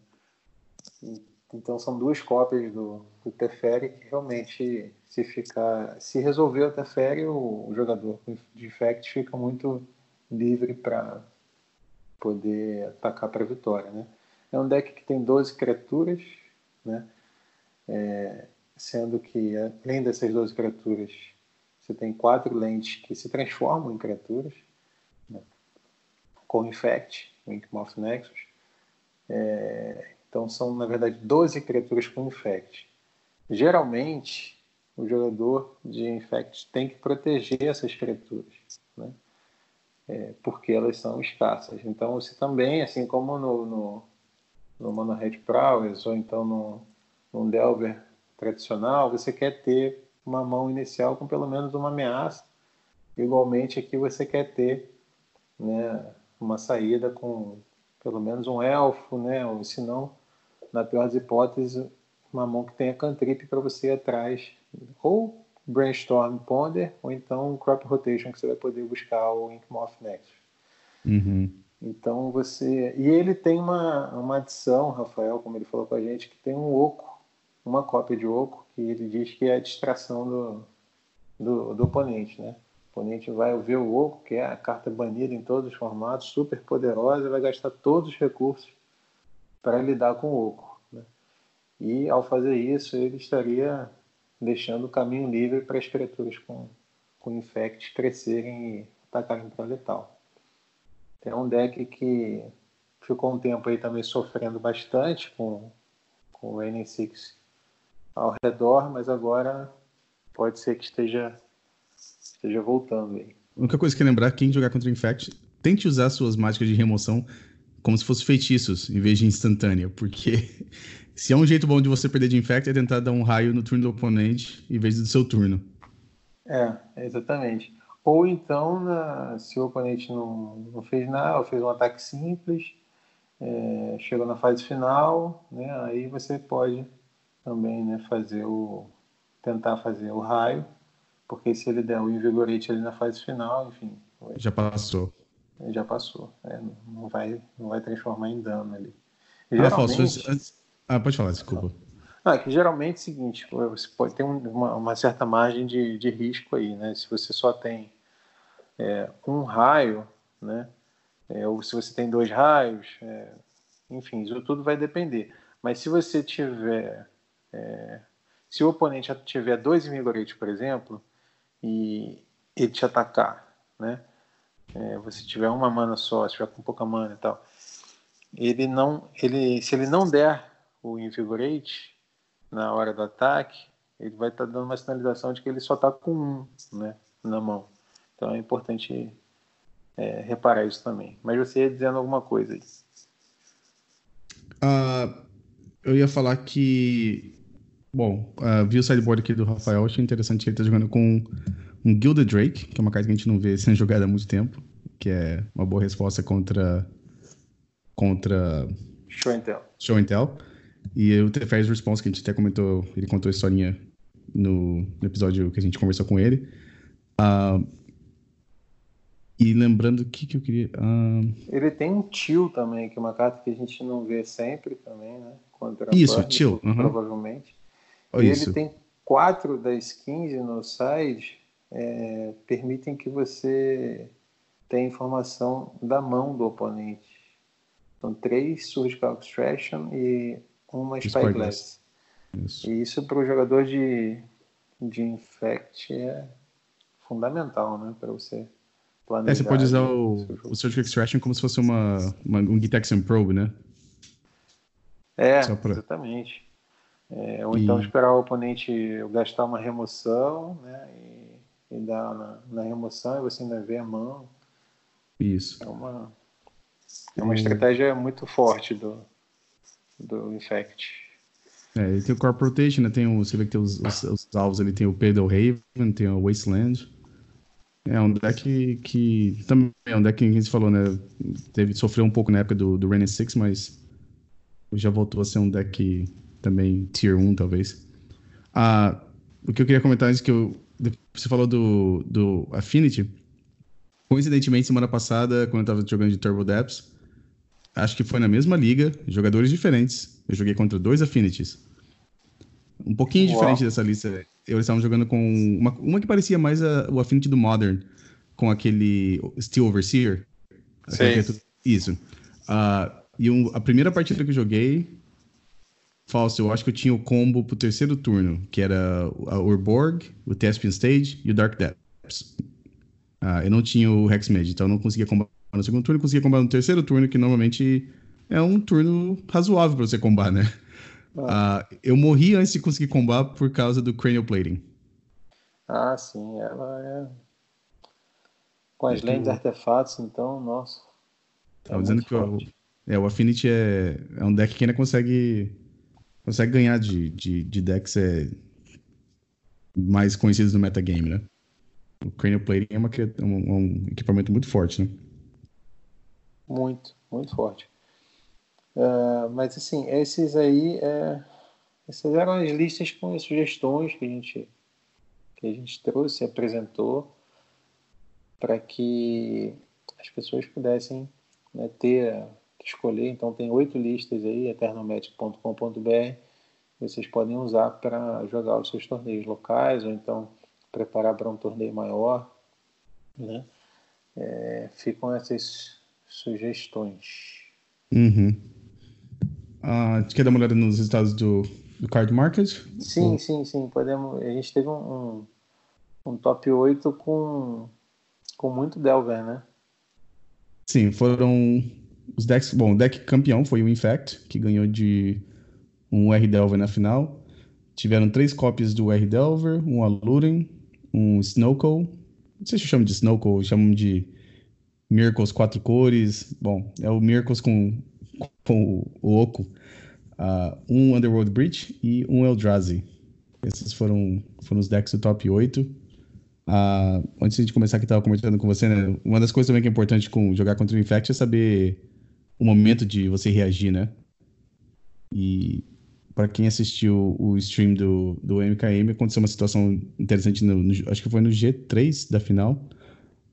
Então são duas cópias do, do Teferi que realmente se ficar, se resolver o Teferi, o, o jogador de Infect fica muito livre para poder atacar para a vitória, né? É um deck que tem 12 criaturas, né? É, sendo que além dessas 12 criaturas, você tem quatro lentes que se transformam em criaturas, né? com Infect, Inkmoth Nexus. É, então são, na verdade, 12 criaturas com Infect. Geralmente, o jogador de Infect tem que proteger essas criaturas, né? É, porque elas são escassas. Então, você também, assim como no, no no Monohead Prowess ou então no, no Delver tradicional, você quer ter uma mão inicial com pelo menos uma ameaça. Igualmente aqui você quer ter né, uma saída com pelo menos um elfo, né, ou se não, na pior das hipóteses, uma mão que tenha cantrip para você ir atrás. Ou Brainstorm Ponder, ou então Crop Rotation, que você vai poder buscar o Inkmoth Nexus. Uhum. Então você. E ele tem uma, uma adição, Rafael, como ele falou com a gente, que tem um oco, uma cópia de oco, que ele diz que é a distração do, do, do oponente, né? O oponente vai ver o oco, que é a carta banida em todos os formatos, super poderosa, vai gastar todos os recursos para lidar com o oco. Né? E ao fazer isso, ele estaria deixando o caminho livre para as criaturas com, com infect crescerem e atacarem para letal. É um deck que ficou um tempo aí também sofrendo bastante com, com o NN6 ao redor, mas agora pode ser que esteja, esteja voltando aí. A única coisa que é lembrar, quem jogar contra o Infect, tente usar suas mágicas de remoção como se fossem feitiços, em vez de instantânea, porque se é um jeito bom de você perder de Infect é tentar dar um raio no turno do oponente em vez do seu turno. É, exatamente. Ou então, na, se o oponente não, não fez nada, ou fez um ataque simples, é, chegou na fase final, né, aí você pode também né, fazer o tentar fazer o raio, porque se ele der o invigorete ali na fase final, enfim. Já passou. Já passou. É, não, vai, não vai transformar em dano ali. Geralmente, ah, ah, pode falar, desculpa. Não, é que geralmente é o seguinte, você pode ter uma, uma certa margem de, de risco aí, né? Se você só tem é, um raio, né? É, ou se você tem dois raios, é, enfim, isso tudo vai depender. Mas se você tiver é, se o oponente tiver dois Imigorate, por exemplo, e ele te atacar, né? É, você tiver uma mana só, se tiver com pouca mana e tal, ele não, ele, se ele não der o Invigorate na hora do ataque, ele vai estar tá dando uma sinalização de que ele só está com um, né, na mão. Então é importante é, reparar isso também. Mas você ia dizendo alguma coisa aí. Uh, eu ia falar que Bom, uh, vi o sideboard aqui do Rafael, achei interessante que ele tá jogando com um Gilded Drake, que é uma carta que a gente não vê sendo jogada há muito tempo, que é uma boa resposta contra contra Show and Tell. Show and Tell. E o Teferi's Response, que a gente até comentou, ele contou a historinha no, no episódio que a gente conversou com ele. Uh, e lembrando o que, que eu queria. Uh... Ele tem um Tio também, que é uma carta que a gente não vê sempre também, né? Contra Isso, Tio. Provavelmente. E ele tem quatro das 15 no site é, permitem que você tenha informação da mão do oponente. São três Surgical Extraction e uma Spyglass. Isso. E isso para o jogador de, de Infect é fundamental, né? Para você planejar. É, você pode usar o, o Surgical Extraction como se fosse uma, uma um Gitexian Probe, né? É, pra... exatamente. É, ou então esperar o oponente gastar uma remoção, né? E, e dar na, na, remoção e você ainda vê a mão. Isso. É uma, é uma estratégia muito forte do, do Infect. É, ele tem o Corp Rotation, né? Tem o, você vê que tem os, os, os alvos ali, tem o Pedal Haven, tem o Wasteland. É um deck que, também é um deck que a gente falou, né? Teve, sofreu um pouco na época do, do Reign 6, mas já voltou a ser um deck também Tier 1, talvez. Ah, o que eu queria comentar antes que eu, você falou do, do Affinity. Coincidentemente, semana passada, quando eu tava jogando de Turbo Depths, acho que foi na mesma liga, jogadores diferentes. Eu joguei contra dois Affinities. Um pouquinho Uau. diferente dessa lista. Eles estavam jogando com uma, uma que parecia mais a, o Affinity do Modern, com aquele Steel Overseer. Sim. Isso. Uh, e um, a primeira partida que eu joguei, Falso, eu acho que eu tinha o combo pro terceiro turno, que era a Urborg, o Thespian Stage e o Dark Depths. Ah, eu não tinha o Hexmage, então eu não conseguia combar no segundo turno, conseguia combar no terceiro turno, que normalmente é um turno razoável para você combar, né? Ah. ah, eu morri antes de conseguir combar por causa do Cranial Plating. Ah, sim, ela é. Com as lentes artefatos, então, nossa. Tava é dizendo que o, é, o Affinity é, é um deck que ainda consegue consegue ganhar de, de, de decks é, mais conhecidos no metagame, né? O Cranial Plating é, uma, é um, um, equipamento muito forte, né? Muito, muito forte. Uh, mas assim, esses aí, é, essas eram as listas com as sugestões que a gente, que a gente trouxe, apresentou, para que as pessoas pudessem né, ter escolher. Então, tem oito listas aí, eternomagic.com.br. Vocês podem usar para jogar os seus torneios locais ou então preparar para um torneio maior. Né? É, ficam essas sugestões. Uhum. Uh, quer dar uma olhada nos resultados do, do card market? Sim, Ou... sim, sim. Podemos. A gente teve um, um, um, top 8 com, com muito Delver, né? Sim, foram os decks. Bom, o deck campeão foi o Infect, que ganhou de um R Delver na final. Tiveram três cópias do R Delver, um Aluren, um Snowco. Não sei se chamam de Snowco, chamam de Miracles quatro cores. Bom, é o Miracles com, com o Oco. Uh, um Underworld Breach e um Eldrazi. Esses foram, foram os decks do top 8. Uh, ah, antes de começar, que estava comentando com você, né? Uma das coisas também que é importante com jogar contra o Infect é saber o momento de você reagir, né? E para quem assistiu o stream do, do MKM, aconteceu uma situação interessante, no, no, acho que foi no G3 da final.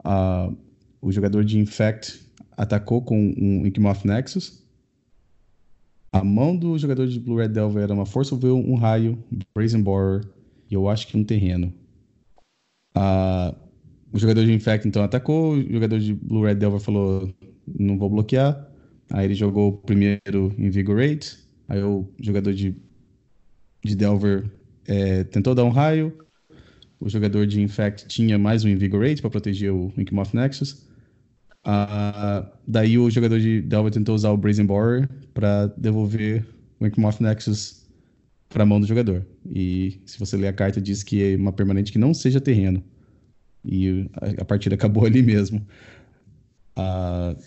Uh, o jogador de Infect atacou com um Inkmoth Nexus. A mão do jogador de Blue Red Delver era uma of Will, um raio, Brazen Borer e eu acho que um terreno. Uh, o jogador de Infect então atacou, o jogador de Blue Red Delver falou: não vou bloquear. Aí ele jogou o primeiro Invigorate. Aí o jogador de, de Delver é, tentou dar um raio. O jogador de Infect tinha mais um Invigorate para proteger o Inkmoth Nexus. Uh, daí o jogador de Delver tentou usar o Brazen Borer para devolver o Inkmoth Nexus para a mão do jogador. E se você ler a carta, diz que é uma permanente que não seja terreno. E a, a partida acabou ali mesmo. Uh,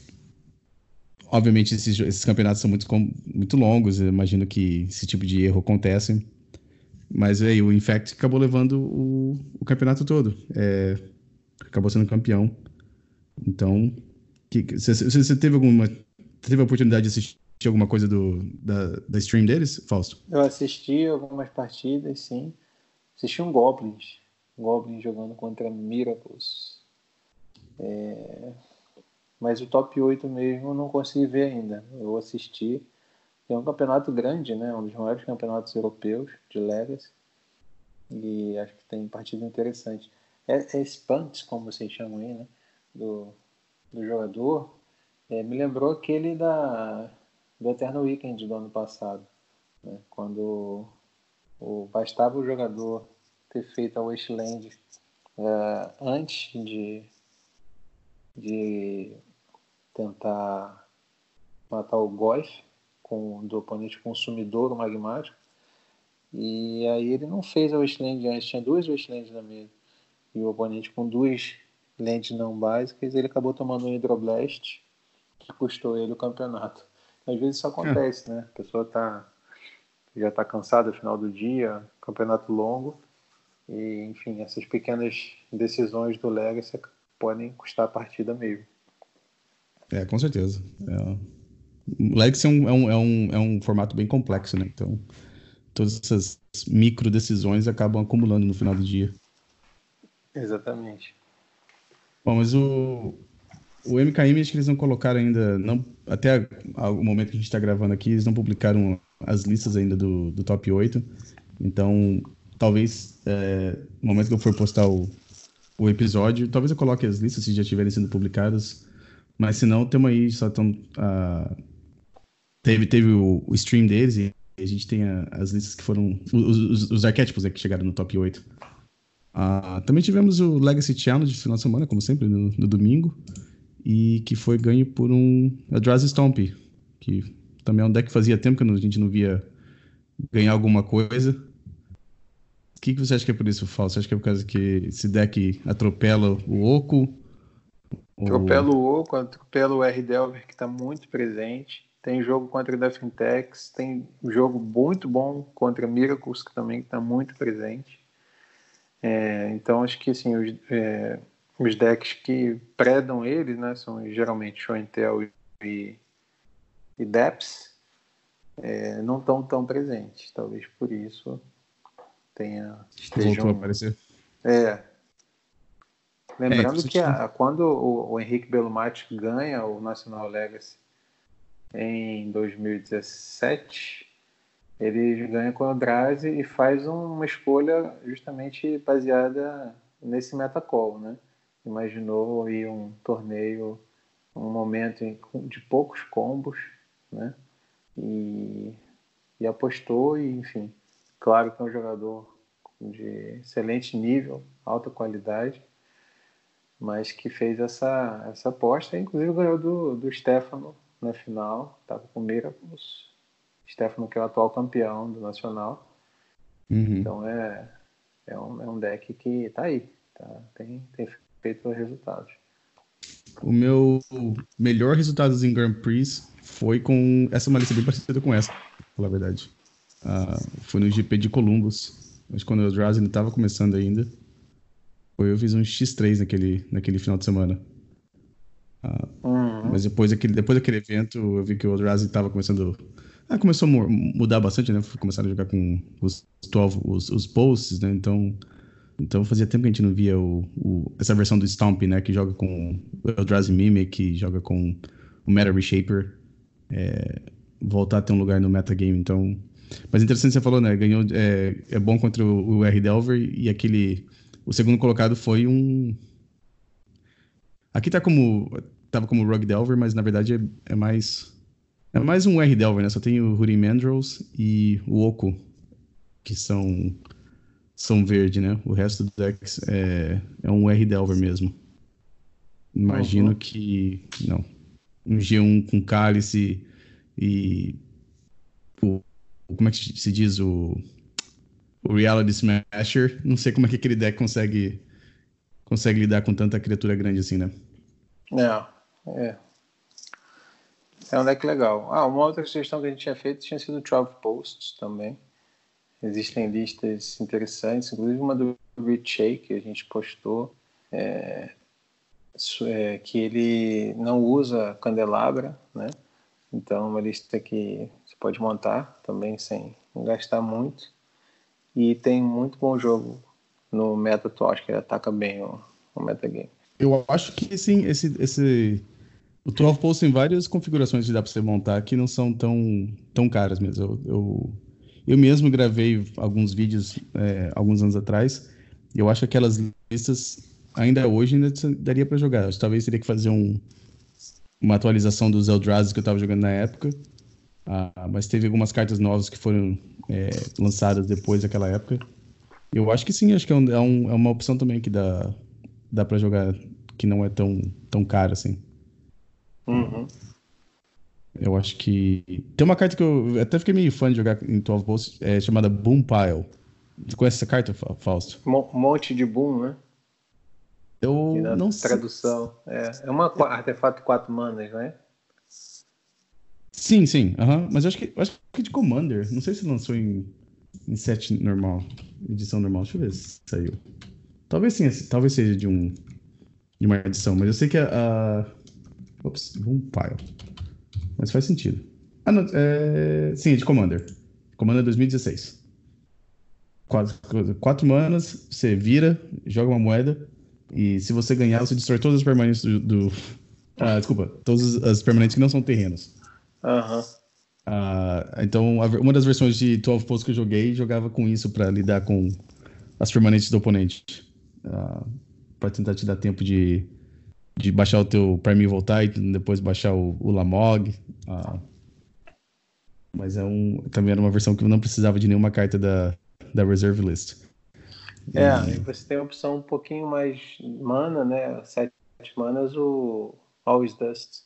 obviamente, esses, esses, campeonatos são muito, muito longos. Eu imagino que esse tipo de erro acontece. Mas aí, o Infect acabou levando o, o campeonato todo. É, acabou sendo campeão. Então, você teve alguma. Teve a oportunidade de assistir alguma coisa do, da, da stream deles, Fausto? Eu assisti algumas partidas, sim. Assisti um Goblins. Goblins jogando contra Miracles. É... Mas o top 8 mesmo eu não consegui ver ainda. Eu assisti. É um campeonato grande, né? Um dos maiores campeonatos europeus de Legacy. E acho que tem partida interessante. É, é como vocês chamam aí, né? Do, do jogador. É, me lembrou aquele da, do Eternal Weekend do ano passado. Né? Quando o, bastava o jogador ter feito a Wasteland é, antes de, de tentar matar o Goif com, do oponente consumidor, o magmático. E aí ele não fez a Wasteland antes, tinha duas Wastelands na mesa. E o oponente com duas lentes não básicas, ele acabou tomando um Hydroblast que custou ele o campeonato. Às vezes isso acontece, é. né? A pessoa tá, já está cansada no final do dia, campeonato longo, e enfim, essas pequenas decisões do Legacy podem custar a partida mesmo. É, com certeza. É. O Legacy é um, é, um, é, um, é um formato bem complexo, né? Então, todas essas micro decisões acabam acumulando no final do dia. Exatamente. Bom, mas o, o MKM acho que eles não colocaram ainda, não, até o momento que a gente está gravando aqui, eles não publicaram as listas ainda do, do top 8. Então, talvez é, no momento que eu for postar o, o episódio, talvez eu coloque as listas se já estiverem sendo publicadas mas se não, temos aí, só estão. Uh, teve, teve o, o, stream deles e a gente tem a, as listas que foram. Os, os, os arquétipos né, que chegaram no top 8. Ah, também tivemos o Legacy Challenge no final de semana, como sempre, no, no domingo. E que foi ganho por um Eldrazi Stomp, que também é um deck que fazia tempo que a gente não via ganhar alguma coisa. O que, que você acha que é por isso, Fal? Você acha que é por causa que esse deck atropela o Oco? Atropela o Oco, atropela o R Delver, que está muito presente. Tem jogo contra a Defintex, tem jogo muito bom contra Miracles, que também está muito presente. É, então, acho que assim, os, é, os decks que predam eles né, são geralmente Tell e, e Deps, é, não estão tão presentes. Talvez por isso tenha. A aparecer. É, Lembrando é, que a, quando o, o, Henrique Belomati ganha o National Legacy em 2017, ele ganha com o Drazi e faz uma escolha justamente baseada nesse metacall, né? Imaginou aí um torneio, um momento de poucos combos, né? e, e apostou e enfim, claro que é um jogador de excelente nível, alta qualidade, mas que fez essa, essa aposta, inclusive ganhou do, do Stefano na final, estava com o Miracles, Stefano que é o atual campeão do Nacional, uhum. então é, é, um, é um deck que está aí, tá, tem, tem feito resultados. O meu melhor resultado em Grand Prix foi com essa malícia bem parecida com essa, pra falar a verdade. Uh, foi no GP de Columbus, mas quando o Eldrazi não estava começando ainda. Foi, eu fiz um X3 naquele, naquele final de semana. Uh, uhum. Mas depois daquele, depois daquele evento, eu vi que o Eldrazi estava começando. Ah, começou a mudar bastante, né? Começaram a jogar com os 12, os, os posts, né? Então então fazia tempo que a gente não via o, o, essa versão do Stomp, né? Que joga com o Eldrazi Mimic, que joga com o Meta Reshaper. É, voltar a ter um lugar no metagame, então... Mas interessante você falou, né? Ganhou... É, é bom contra o, o R. Delver e aquele... O segundo colocado foi um... Aqui tá como... Tava como Rug Delver, mas na verdade é, é mais... É mais um R. Delver, né? Só tem o Huri Mandrels e o Oko, que são são verde, né? O resto do deck é, é um R Delver mesmo. Imagino uhum. que. Não. Um G1 com cálice e. O, como é que se diz? O, o Reality Smasher. Não sei como é que aquele deck consegue, consegue lidar com tanta criatura grande assim, né? É, é. É um deck legal. Ah, uma outra sugestão que a gente tinha feito tinha sido 12 Posts também. Existem listas interessantes, inclusive uma do Richie que a gente postou, é, é, que ele não usa candelabra, né? Então, uma lista que você pode montar também sem gastar muito. E tem muito bom jogo no meta atual, acho que ele ataca bem o, o metagame. Eu acho que sim, esse, esse o 12 Pulse tem várias configurações que dá para você montar que não são tão, tão caras mesmo. Eu, eu eu mesmo gravei alguns vídeos é, alguns anos atrás. Eu acho que aquelas listas ainda hoje ainda daria para jogar. Talvez teria que fazer um, uma atualização dos Eldrazi que eu estava jogando na época. Ah, mas teve algumas cartas novas que foram é, lançadas depois daquela época. Eu acho que sim, acho que é, um, é, é uma opção também que dá, dá para jogar que não é tão, tão cara assim. Uhum. Eu acho que. Tem uma carta que eu até fiquei meio fã de jogar em 12 Bolts, é chamada Boom Pile. Você conhece essa carta, Fausto? Um monte de boom, né? Eu não sei. Tradução. É, é uma artefato quatro manas, né? Sim, sim. Uhum. Mas eu acho que eu acho que é de Commander. Não sei se lançou em, em set normal. Edição normal. Deixa eu ver se saiu. Talvez sim, talvez seja de um. De uma edição, mas eu sei que a. Ops, Boom Pile. Mas faz sentido. Ah, não, é... Sim, é de Commander. Commander 2016. Quatro, quatro manas, você vira, joga uma moeda, e se você ganhar, você destrói todas as permanentes do. do... Ah, desculpa, todas as permanentes que não são terrenos. Aham. Uhum. Ah, então, uma das versões de 12 Posts que eu joguei jogava com isso para lidar com as permanentes do oponente. Ah, para tentar te dar tempo de de baixar o teu Prime voltar e depois baixar o, o Lamog. Ah, mas é um, também era uma versão que eu não precisava de nenhuma carta da, da Reserve List. É, e... você tem a opção um pouquinho mais mana, né? Sete manas, o Always Dust.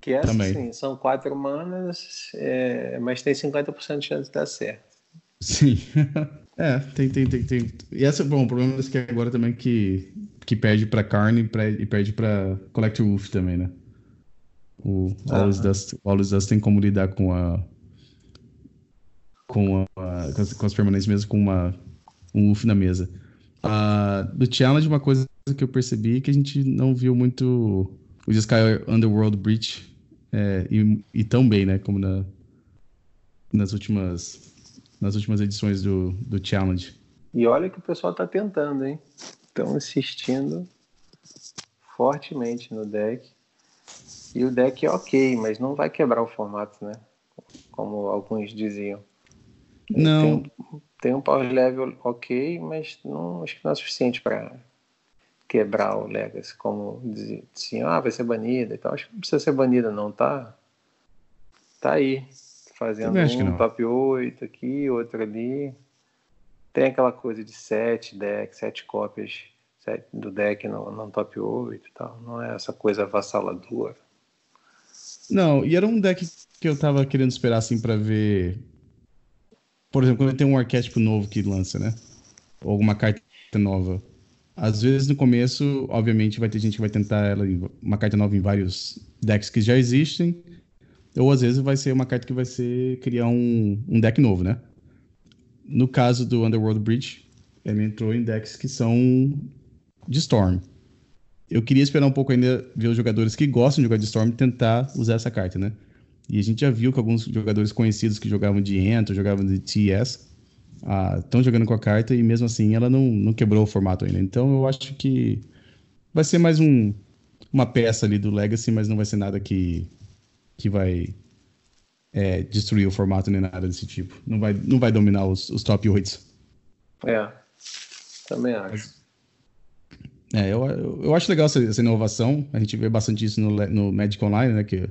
Que é assim, são quatro manas, é, mas tem 50% de chance de dar certo. Sim. é, tem, tem, tem, tem. E essa, bom, o problema desse que agora também é que que perde para carne e perde para Collector Wolf também, né? O ah. Always, Dust, Always Dust tem como lidar com a com, a, com, as, com as permanentes mesmo com uma um Wolf na mesa. Uh, do Challenge, uma coisa que eu percebi é que a gente não viu muito o Sky Underworld Breach é, e, e, tão bem, né? Como na, nas últimas nas últimas edições do, do Challenge. E olha que o pessoal tá tentando, hein? Estão insistindo fortemente no deck. E o deck é ok, mas não vai quebrar o formato, né? Como alguns diziam. Não. Tem, tem um power level ok, mas não, acho que não é suficiente para quebrar o Legacy, como diziam, ah, vai ser banida e tal. Acho que não precisa ser banida, não, tá? tá aí, fazendo um top 8 aqui, outro ali. Tem aquela coisa de 7 decks, 7 cópias do deck no, no top 8 e tal. Não é essa coisa avassaladora. Não, e era um deck que eu tava querendo esperar assim para ver. Por exemplo, quando tem um arquétipo novo que lança, né? Ou alguma carta nova. Às vezes no começo, obviamente, vai ter gente que vai tentar ela, uma carta nova em vários decks que já existem. Ou às vezes vai ser uma carta que vai ser criar um, um deck novo, né? No caso do Underworld Bridge, ele entrou em decks que são de Storm. Eu queria esperar um pouco ainda ver os jogadores que gostam de jogar de Storm tentar usar essa carta, né? E a gente já viu que alguns jogadores conhecidos que jogavam de Ento, jogavam de TS, estão ah, jogando com a carta e mesmo assim ela não, não quebrou o formato ainda. Então eu acho que vai ser mais um, uma peça ali do Legacy, mas não vai ser nada que, que vai é, destruir o formato nem nada desse tipo. Não vai, não vai dominar os, os top 8. É, também acho. É, eu, eu acho legal essa, essa, inovação. A gente vê bastante isso no, no Magic Online, né? Que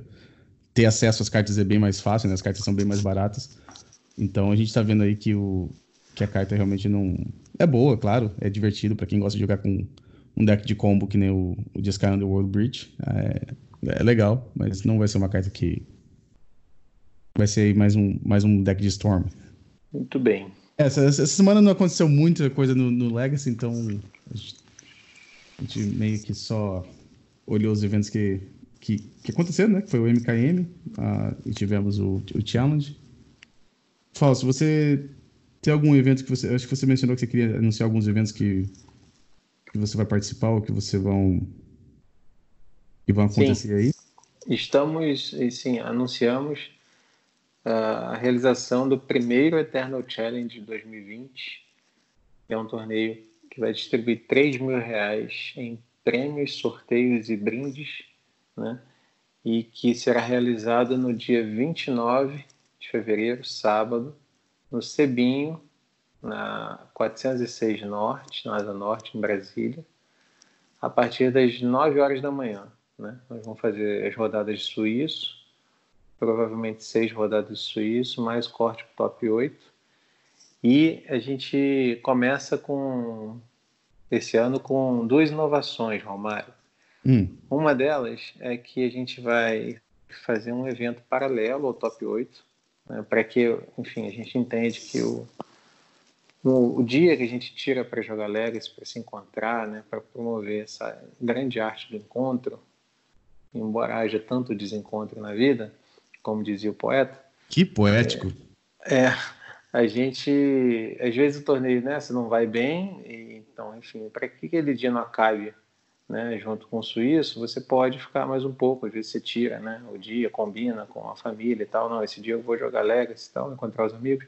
ter acesso às cartas é bem mais fácil, né? As cartas são bem mais baratas. Então a gente tá vendo aí que, o, que a carta realmente não. É boa, claro. É divertido para quem gosta de jogar com um deck de combo que nem o, o Discard Underworld Bridge. É, é legal, mas não vai ser uma carta que. Vai ser mais um, mais um deck de Storm. Muito bem. Essa, essa semana não aconteceu muita coisa no, no Legacy, então a gente, a gente, meio que só olhou os eventos que, que, que aconteceram, né? Que foi o MKM uh, e tivemos o, o Challenge. Falso, você tem algum evento que você. Acho que você mencionou que você queria anunciar alguns eventos que, que você vai participar ou que você vão. que vão acontecer sim. aí? Estamos, sim, anunciamos a realização do primeiro Eternal Challenge de 2020. É um torneio que vai distribuir 3 mil reais em prêmios, sorteios e brindes, né? E que será realizado no dia 29 de fevereiro, sábado, no Cebinho, na 406 Norte, na Asa Norte, em Brasília, a partir das 9 horas da manhã. Né? Nós vamos fazer as rodadas de suíço, provavelmente seis rodadas suíço, mais corte para top 8. E a gente começa com esse ano com duas inovações, Romário. Hum. Uma delas é que a gente vai fazer um evento paralelo ao top 8, né, para que, enfim, a gente entende que o, o, o dia que a gente tira para jogar Legacy, para se encontrar, né, para promover essa grande arte do encontro, embora haja tanto desencontro na vida, como dizia o poeta. Que poético. É, é a gente, às vezes o torneio, né, você não vai bem, e, então, enfim, para que aquele dia não acabe, né, junto com o suíço, você pode ficar mais um pouco, às vezes você tira, né, o dia, combina com a família e tal, não, esse dia eu vou jogar Legacy e tal, encontrar os amigos,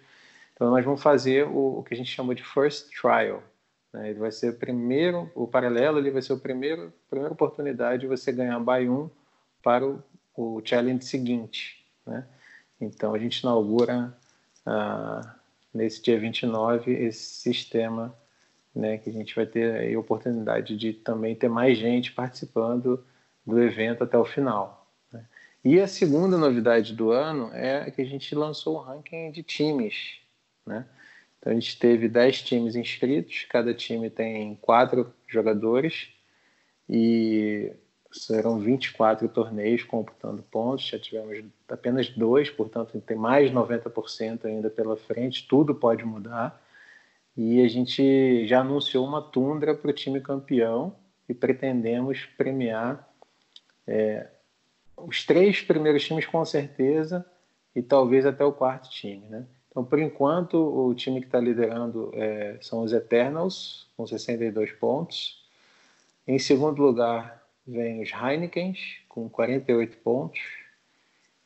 então nós vamos fazer o, o que a gente chama de first trial, né, ele vai ser o primeiro, o paralelo, ele vai ser o primeiro, primeira oportunidade de você ganhar buy 1 para o, o challenge seguinte, né? Então, a gente inaugura ah, nesse dia 29 esse sistema né, que a gente vai ter a oportunidade de também ter mais gente participando do evento até o final. Né? E a segunda novidade do ano é que a gente lançou o ranking de times. Né? Então a gente teve 10 times inscritos, cada time tem quatro jogadores e serão 24 torneios computando pontos, já tivemos apenas dois, portanto tem mais de 90% ainda pela frente, tudo pode mudar. E a gente já anunciou uma tundra para o time campeão e pretendemos premiar é, os três primeiros times com certeza e talvez até o quarto time, né? Então, por enquanto, o time que está liderando é, são os Eternals, com 62 pontos. Em segundo lugar, vem os Heinekens, com 48 pontos.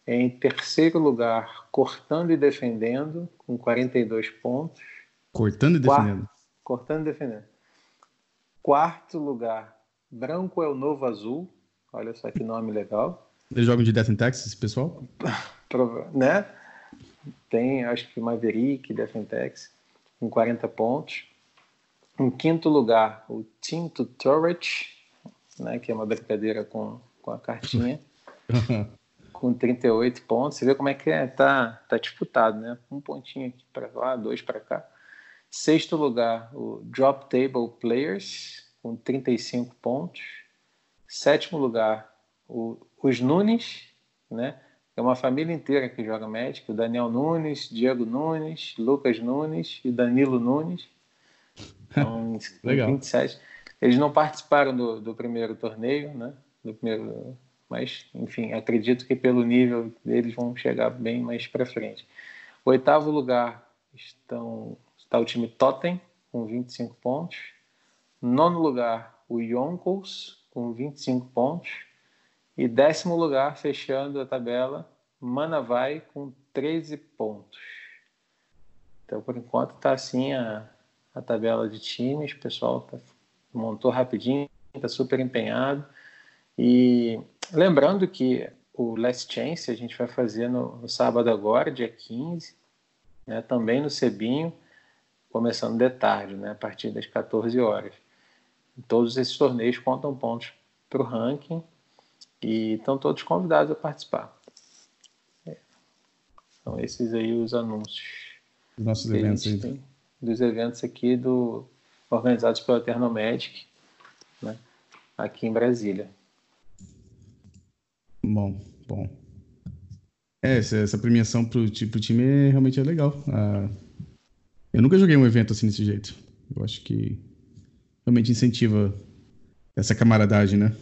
Em terceiro lugar, Cortando e Defendendo, com 42 pontos. Cortando e Quarto, Defendendo? Cortando e Defendendo. Quarto lugar, Branco é o Novo Azul. Olha só que nome legal. Eles jogam de Death in Texas, pessoal? né? Tem, acho que Maverick, Death in Texas, com 40 pontos. Em quinto lugar, o Tinto Turret, né, que é uma brincadeira com, com a cartinha, com 38 pontos. Você vê como é que é, tá, tá disputado, né? Um pontinho aqui para lá, dois para cá. Sexto lugar, o Drop Table Players, com 35 pontos. Sétimo lugar, o, os Nunes, né? É uma família inteira que joga Magic. O Daniel Nunes, Diego Nunes, Lucas Nunes e Danilo Nunes. Então, Legal. 27. Eles não participaram do, do primeiro torneio, né? Do primeiro, mas, enfim, acredito que pelo nível deles vão chegar bem mais para frente. O oitavo lugar estão, está o time Totem, com 25 pontos. Nono lugar, o Yonkers, com 25 pontos. E décimo lugar, fechando a tabela, Manavai, com 13 pontos. Então, por enquanto, está assim a, a tabela de times. O pessoal tá, montou rapidinho, está super empenhado. E lembrando que o Last Chance a gente vai fazer no, no sábado agora, dia 15, né, também no Cebinho, começando de tarde, né, a partir das 14 horas. Todos esses torneios contam pontos para o ranking e estão todos convidados a participar. É. São esses aí os anúncios. Os nossos eventos aí. dos eventos aqui do, organizados pela Ternomedic, né, aqui em Brasília. Bom, bom. É, essa, essa premiação pro, pro time é, realmente é legal. Ah, eu nunca joguei um evento assim desse jeito. Eu acho que realmente incentiva essa camaradagem, né?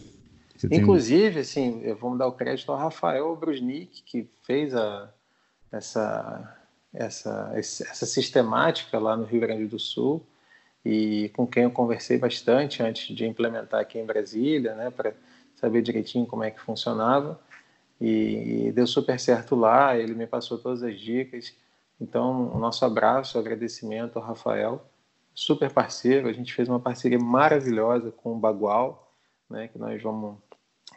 Você Inclusive, tem... assim, vamos dar o crédito ao Rafael Brusnik, que fez a, essa, essa, essa sistemática lá no Rio Grande do Sul e com quem eu conversei bastante antes de implementar aqui em Brasília, né, para saber direitinho como é que funcionava. E, deu super certo lá, ele me passou todas as dicas. Então, o nosso abraço, agradecimento ao Rafael, super parceiro. A gente fez uma parceria maravilhosa com o Bagual, né, que nós vamos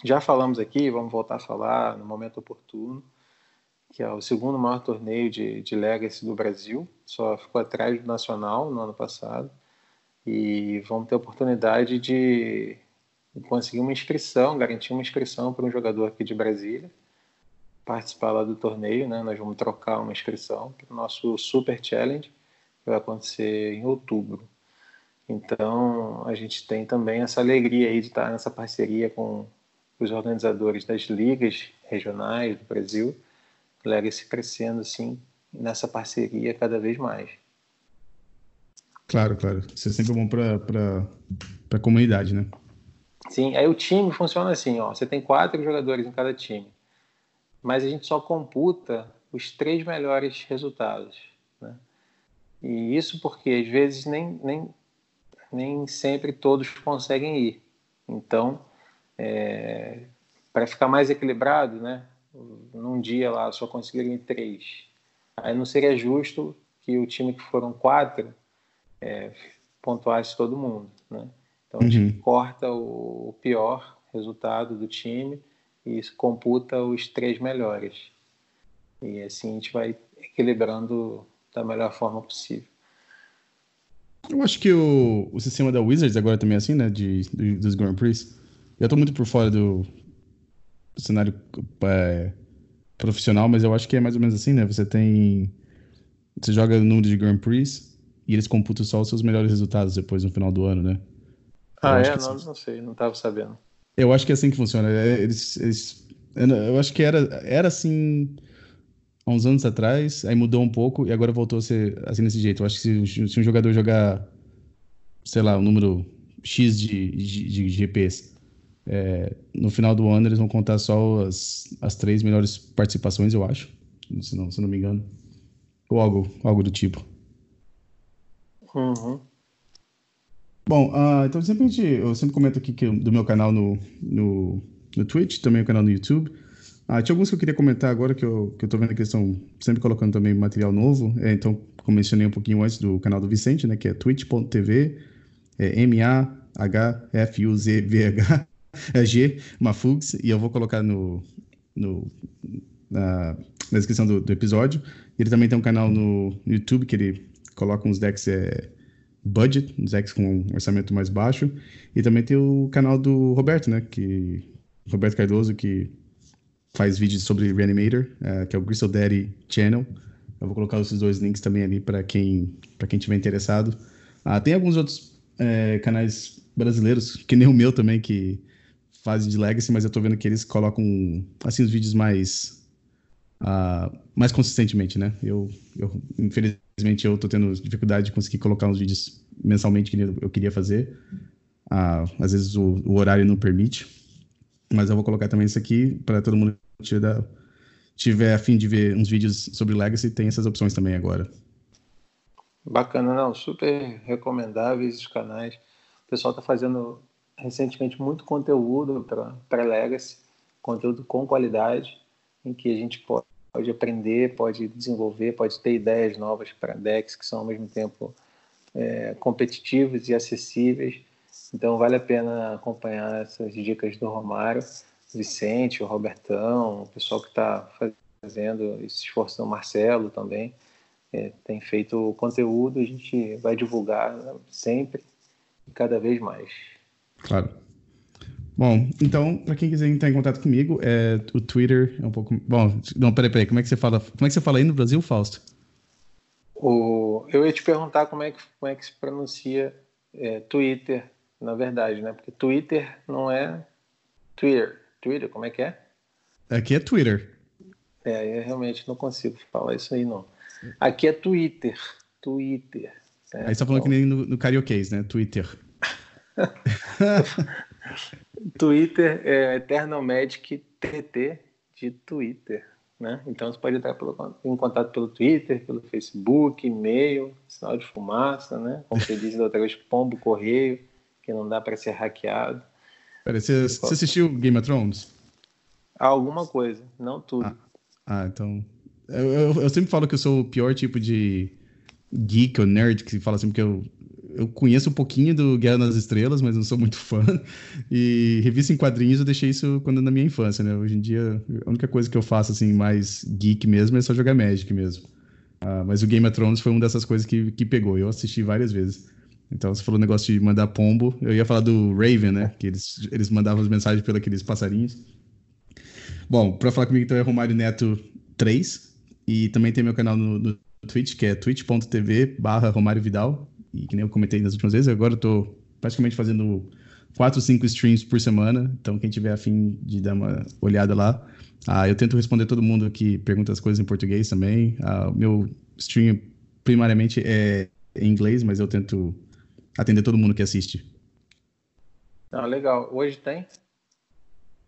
já falamos aqui, vamos voltar a falar no momento oportuno, que é o segundo maior torneio de, de Legacy do Brasil, só ficou atrás do Nacional no ano passado. E vamos ter a oportunidade de conseguir uma inscrição, garantir uma inscrição para um jogador aqui de Brasília, participar lá do torneio, né? Nós vamos trocar uma inscrição para o nosso Super Challenge, que vai acontecer em outubro. Então, a gente tem também essa alegria aí de estar nessa parceria com os organizadores das ligas regionais do Brasil, Legacy crescendo assim nessa parceria cada vez mais. Claro, claro. Isso é sempre bom para a comunidade, né? Sim, aí o time funciona assim, ó. Você tem quatro jogadores em cada time, mas a gente só computa os três melhores resultados, né? E isso porque às vezes nem, nem, nem sempre todos conseguem ir. Então, é, para ficar mais equilibrado, né? Num dia lá só conseguirem três. Aí não seria justo que o time que foram quatro é, pontuasse todo mundo, né? Então a gente uhum. corta o pior resultado do time e computa os três melhores. E assim a gente vai equilibrando da melhor forma possível. Eu acho que o, o sistema da Wizards agora também é assim, né? De, dos Grand Prix. Eu tô muito por fora do, cenário é, profissional, mas eu acho que é mais ou menos assim, né? Você tem. Você joga o número de Grand Prix e eles computam só os seus melhores resultados depois no final do ano, né? Ah, é? Não, não sei, não tava sabendo. Eu acho que é assim que funciona. É, eles, eles, eu acho que era, era assim há uns anos atrás, aí mudou um pouco e agora voltou a ser assim desse jeito. Eu acho que se, se um jogador jogar, sei lá, um número X de, de, de GPs é, no final do ano eles vão contar só as, as três melhores participações, eu acho. Se não, se não me engano. Ou algo, algo do tipo. Uhum. Bom, uh, então sempre gente, eu sempre comento aqui que, do meu canal no, no, no Twitch, também o canal no YouTube. Uh, tinha alguns que eu queria comentar agora que eu, que eu tô vendo que eles estão sempre colocando também material novo. É, então, como mencionei um pouquinho antes do canal do Vicente, né, que é twitch.tv, é é G Mafugs, e eu vou colocar no, no na, na, descrição do, do, episódio. Ele também tem um canal no, YouTube que ele coloca uns decks é, budget, uns decks com um orçamento mais baixo. E também tem o canal do Roberto, né? Que, Roberto Cardoso, que faz vídeos sobre Reanimator, uh, que é o Gristle Daddy Channel. Eu vou colocar esses dois links também ali para quem para quem tiver interessado. Ah, tem alguns outros é, canais brasileiros, que nem o meu também, que fazem de Legacy, mas eu tô vendo que eles colocam assim os vídeos mais uh, mais consistentemente, né? Eu, eu infelizmente eu tô tendo dificuldade de conseguir colocar uns vídeos mensalmente que eu queria fazer. Uh, às vezes o, o horário não permite, mas eu vou colocar também isso aqui para todo mundo tiver, tiver a fim de ver uns vídeos sobre Legacy, tem essas opções também agora. Bacana, não, super recomendáveis os canais. O pessoal está fazendo recentemente muito conteúdo para Legacy, conteúdo com qualidade, em que a gente pode, pode aprender, pode desenvolver, pode ter ideias novas para decks que são ao mesmo tempo é, competitivos e acessíveis. Então vale a pena acompanhar essas dicas do Romário, Vicente, o Robertão, o pessoal que está fazendo esse esforço, o Marcelo também é, tem feito conteúdo, a gente vai divulgar sempre e cada vez mais. Claro. Bom, então, para quem quiser entrar em contato comigo, é, o Twitter é um pouco. Bom, não, peraí, peraí, como é que você fala? Como é que você fala aí no Brasil, Fausto? O, eu ia te perguntar como é que, como é que se pronuncia é, Twitter, na verdade, né? Porque Twitter não é Twitter. Twitter, como é que é? Aqui é Twitter. É, eu realmente não consigo falar isso aí, não. Aqui é Twitter. Twitter. Certo? Aí você tá falando que nem no, no karaokês, né? Twitter. Twitter é Eternal Magic TT de Twitter. Né? Então você pode entrar pelo, em contato pelo Twitter, pelo Facebook, e-mail, sinal de fumaça, né? Como você disse da outra vez, pombo correio, que não dá para ser hackeado. Pera, você, você, assistiu Game of Thrones? Alguma coisa, não tudo. Ah, ah então eu, eu, eu, sempre falo que eu sou o pior tipo de geek ou nerd que fala assim, porque eu, eu conheço um pouquinho do Guerra nas Estrelas, mas não sou muito fã. E revista em quadrinhos eu deixei isso quando na minha infância, né? Hoje em dia, a única coisa que eu faço, assim, mais geek mesmo é só jogar Magic mesmo. Uh, mas o Game of Thrones foi uma dessas coisas que, que pegou. Eu assisti várias vezes. Então, você falou o negócio de mandar pombo. Eu ia falar do Raven, né? Que eles, eles mandavam as mensagens pelos aqueles passarinhos. Bom, para falar comigo então é Romário Neto 3. E também tem meu canal no, no Twitch, que é twitch.tv barra Romário Vidal. E que nem eu comentei nas últimas vezes, agora eu tô praticamente fazendo 4, 5 streams por semana. Então, quem tiver afim de dar uma olhada lá. Ah, eu tento responder todo mundo que pergunta as coisas em português também. Ah, o meu stream primariamente é em inglês, mas eu tento atender todo mundo que assiste. Ah, legal. Hoje tem?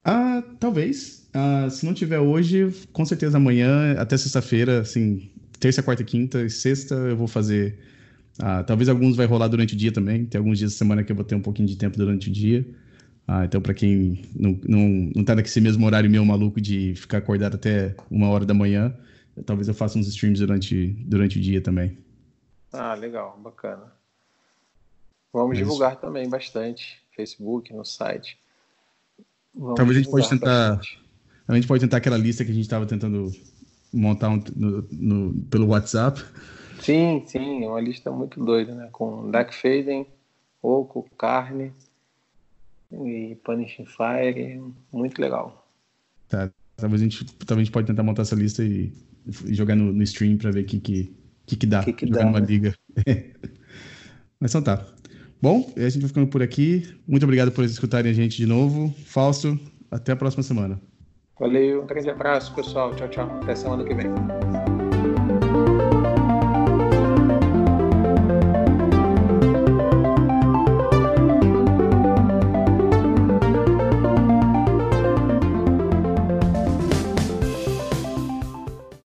Ah, talvez. Ah, se não tiver hoje, com certeza amanhã, até sexta-feira, assim, terça, quarta, quinta e sexta eu vou fazer. Ah, talvez alguns vai rolar durante o dia também. Tem alguns dias da semana que eu vou ter um pouquinho de tempo durante o dia. Ah, então, para quem não, não, não tá naquele mesmo horário meu maluco de ficar acordado até uma hora da manhã, talvez eu faça uns streams durante, durante o dia também. Ah, legal, bacana. Vamos divulgar também bastante. Facebook, no site. Vamos Talvez a gente pode tentar. A gente pode tentar aquela lista que a gente estava tentando montar um, no, no, pelo WhatsApp. Sim, sim, é uma lista muito doida, né? Com Dark Faden, Oco, Carne e Punishing Fire, muito legal. Tá, talvez a gente, talvez a gente pode tentar montar essa lista e, e jogar no, no stream para ver o que, que, que, que dá. Que que jogar dá, numa né? liga. Mas então tá. Bom, a gente vai ficando por aqui. Muito obrigado por escutarem a gente de novo. Fausto, até a próxima semana. Valeu, um grande abraço, pessoal. Tchau, tchau. Até semana que vem.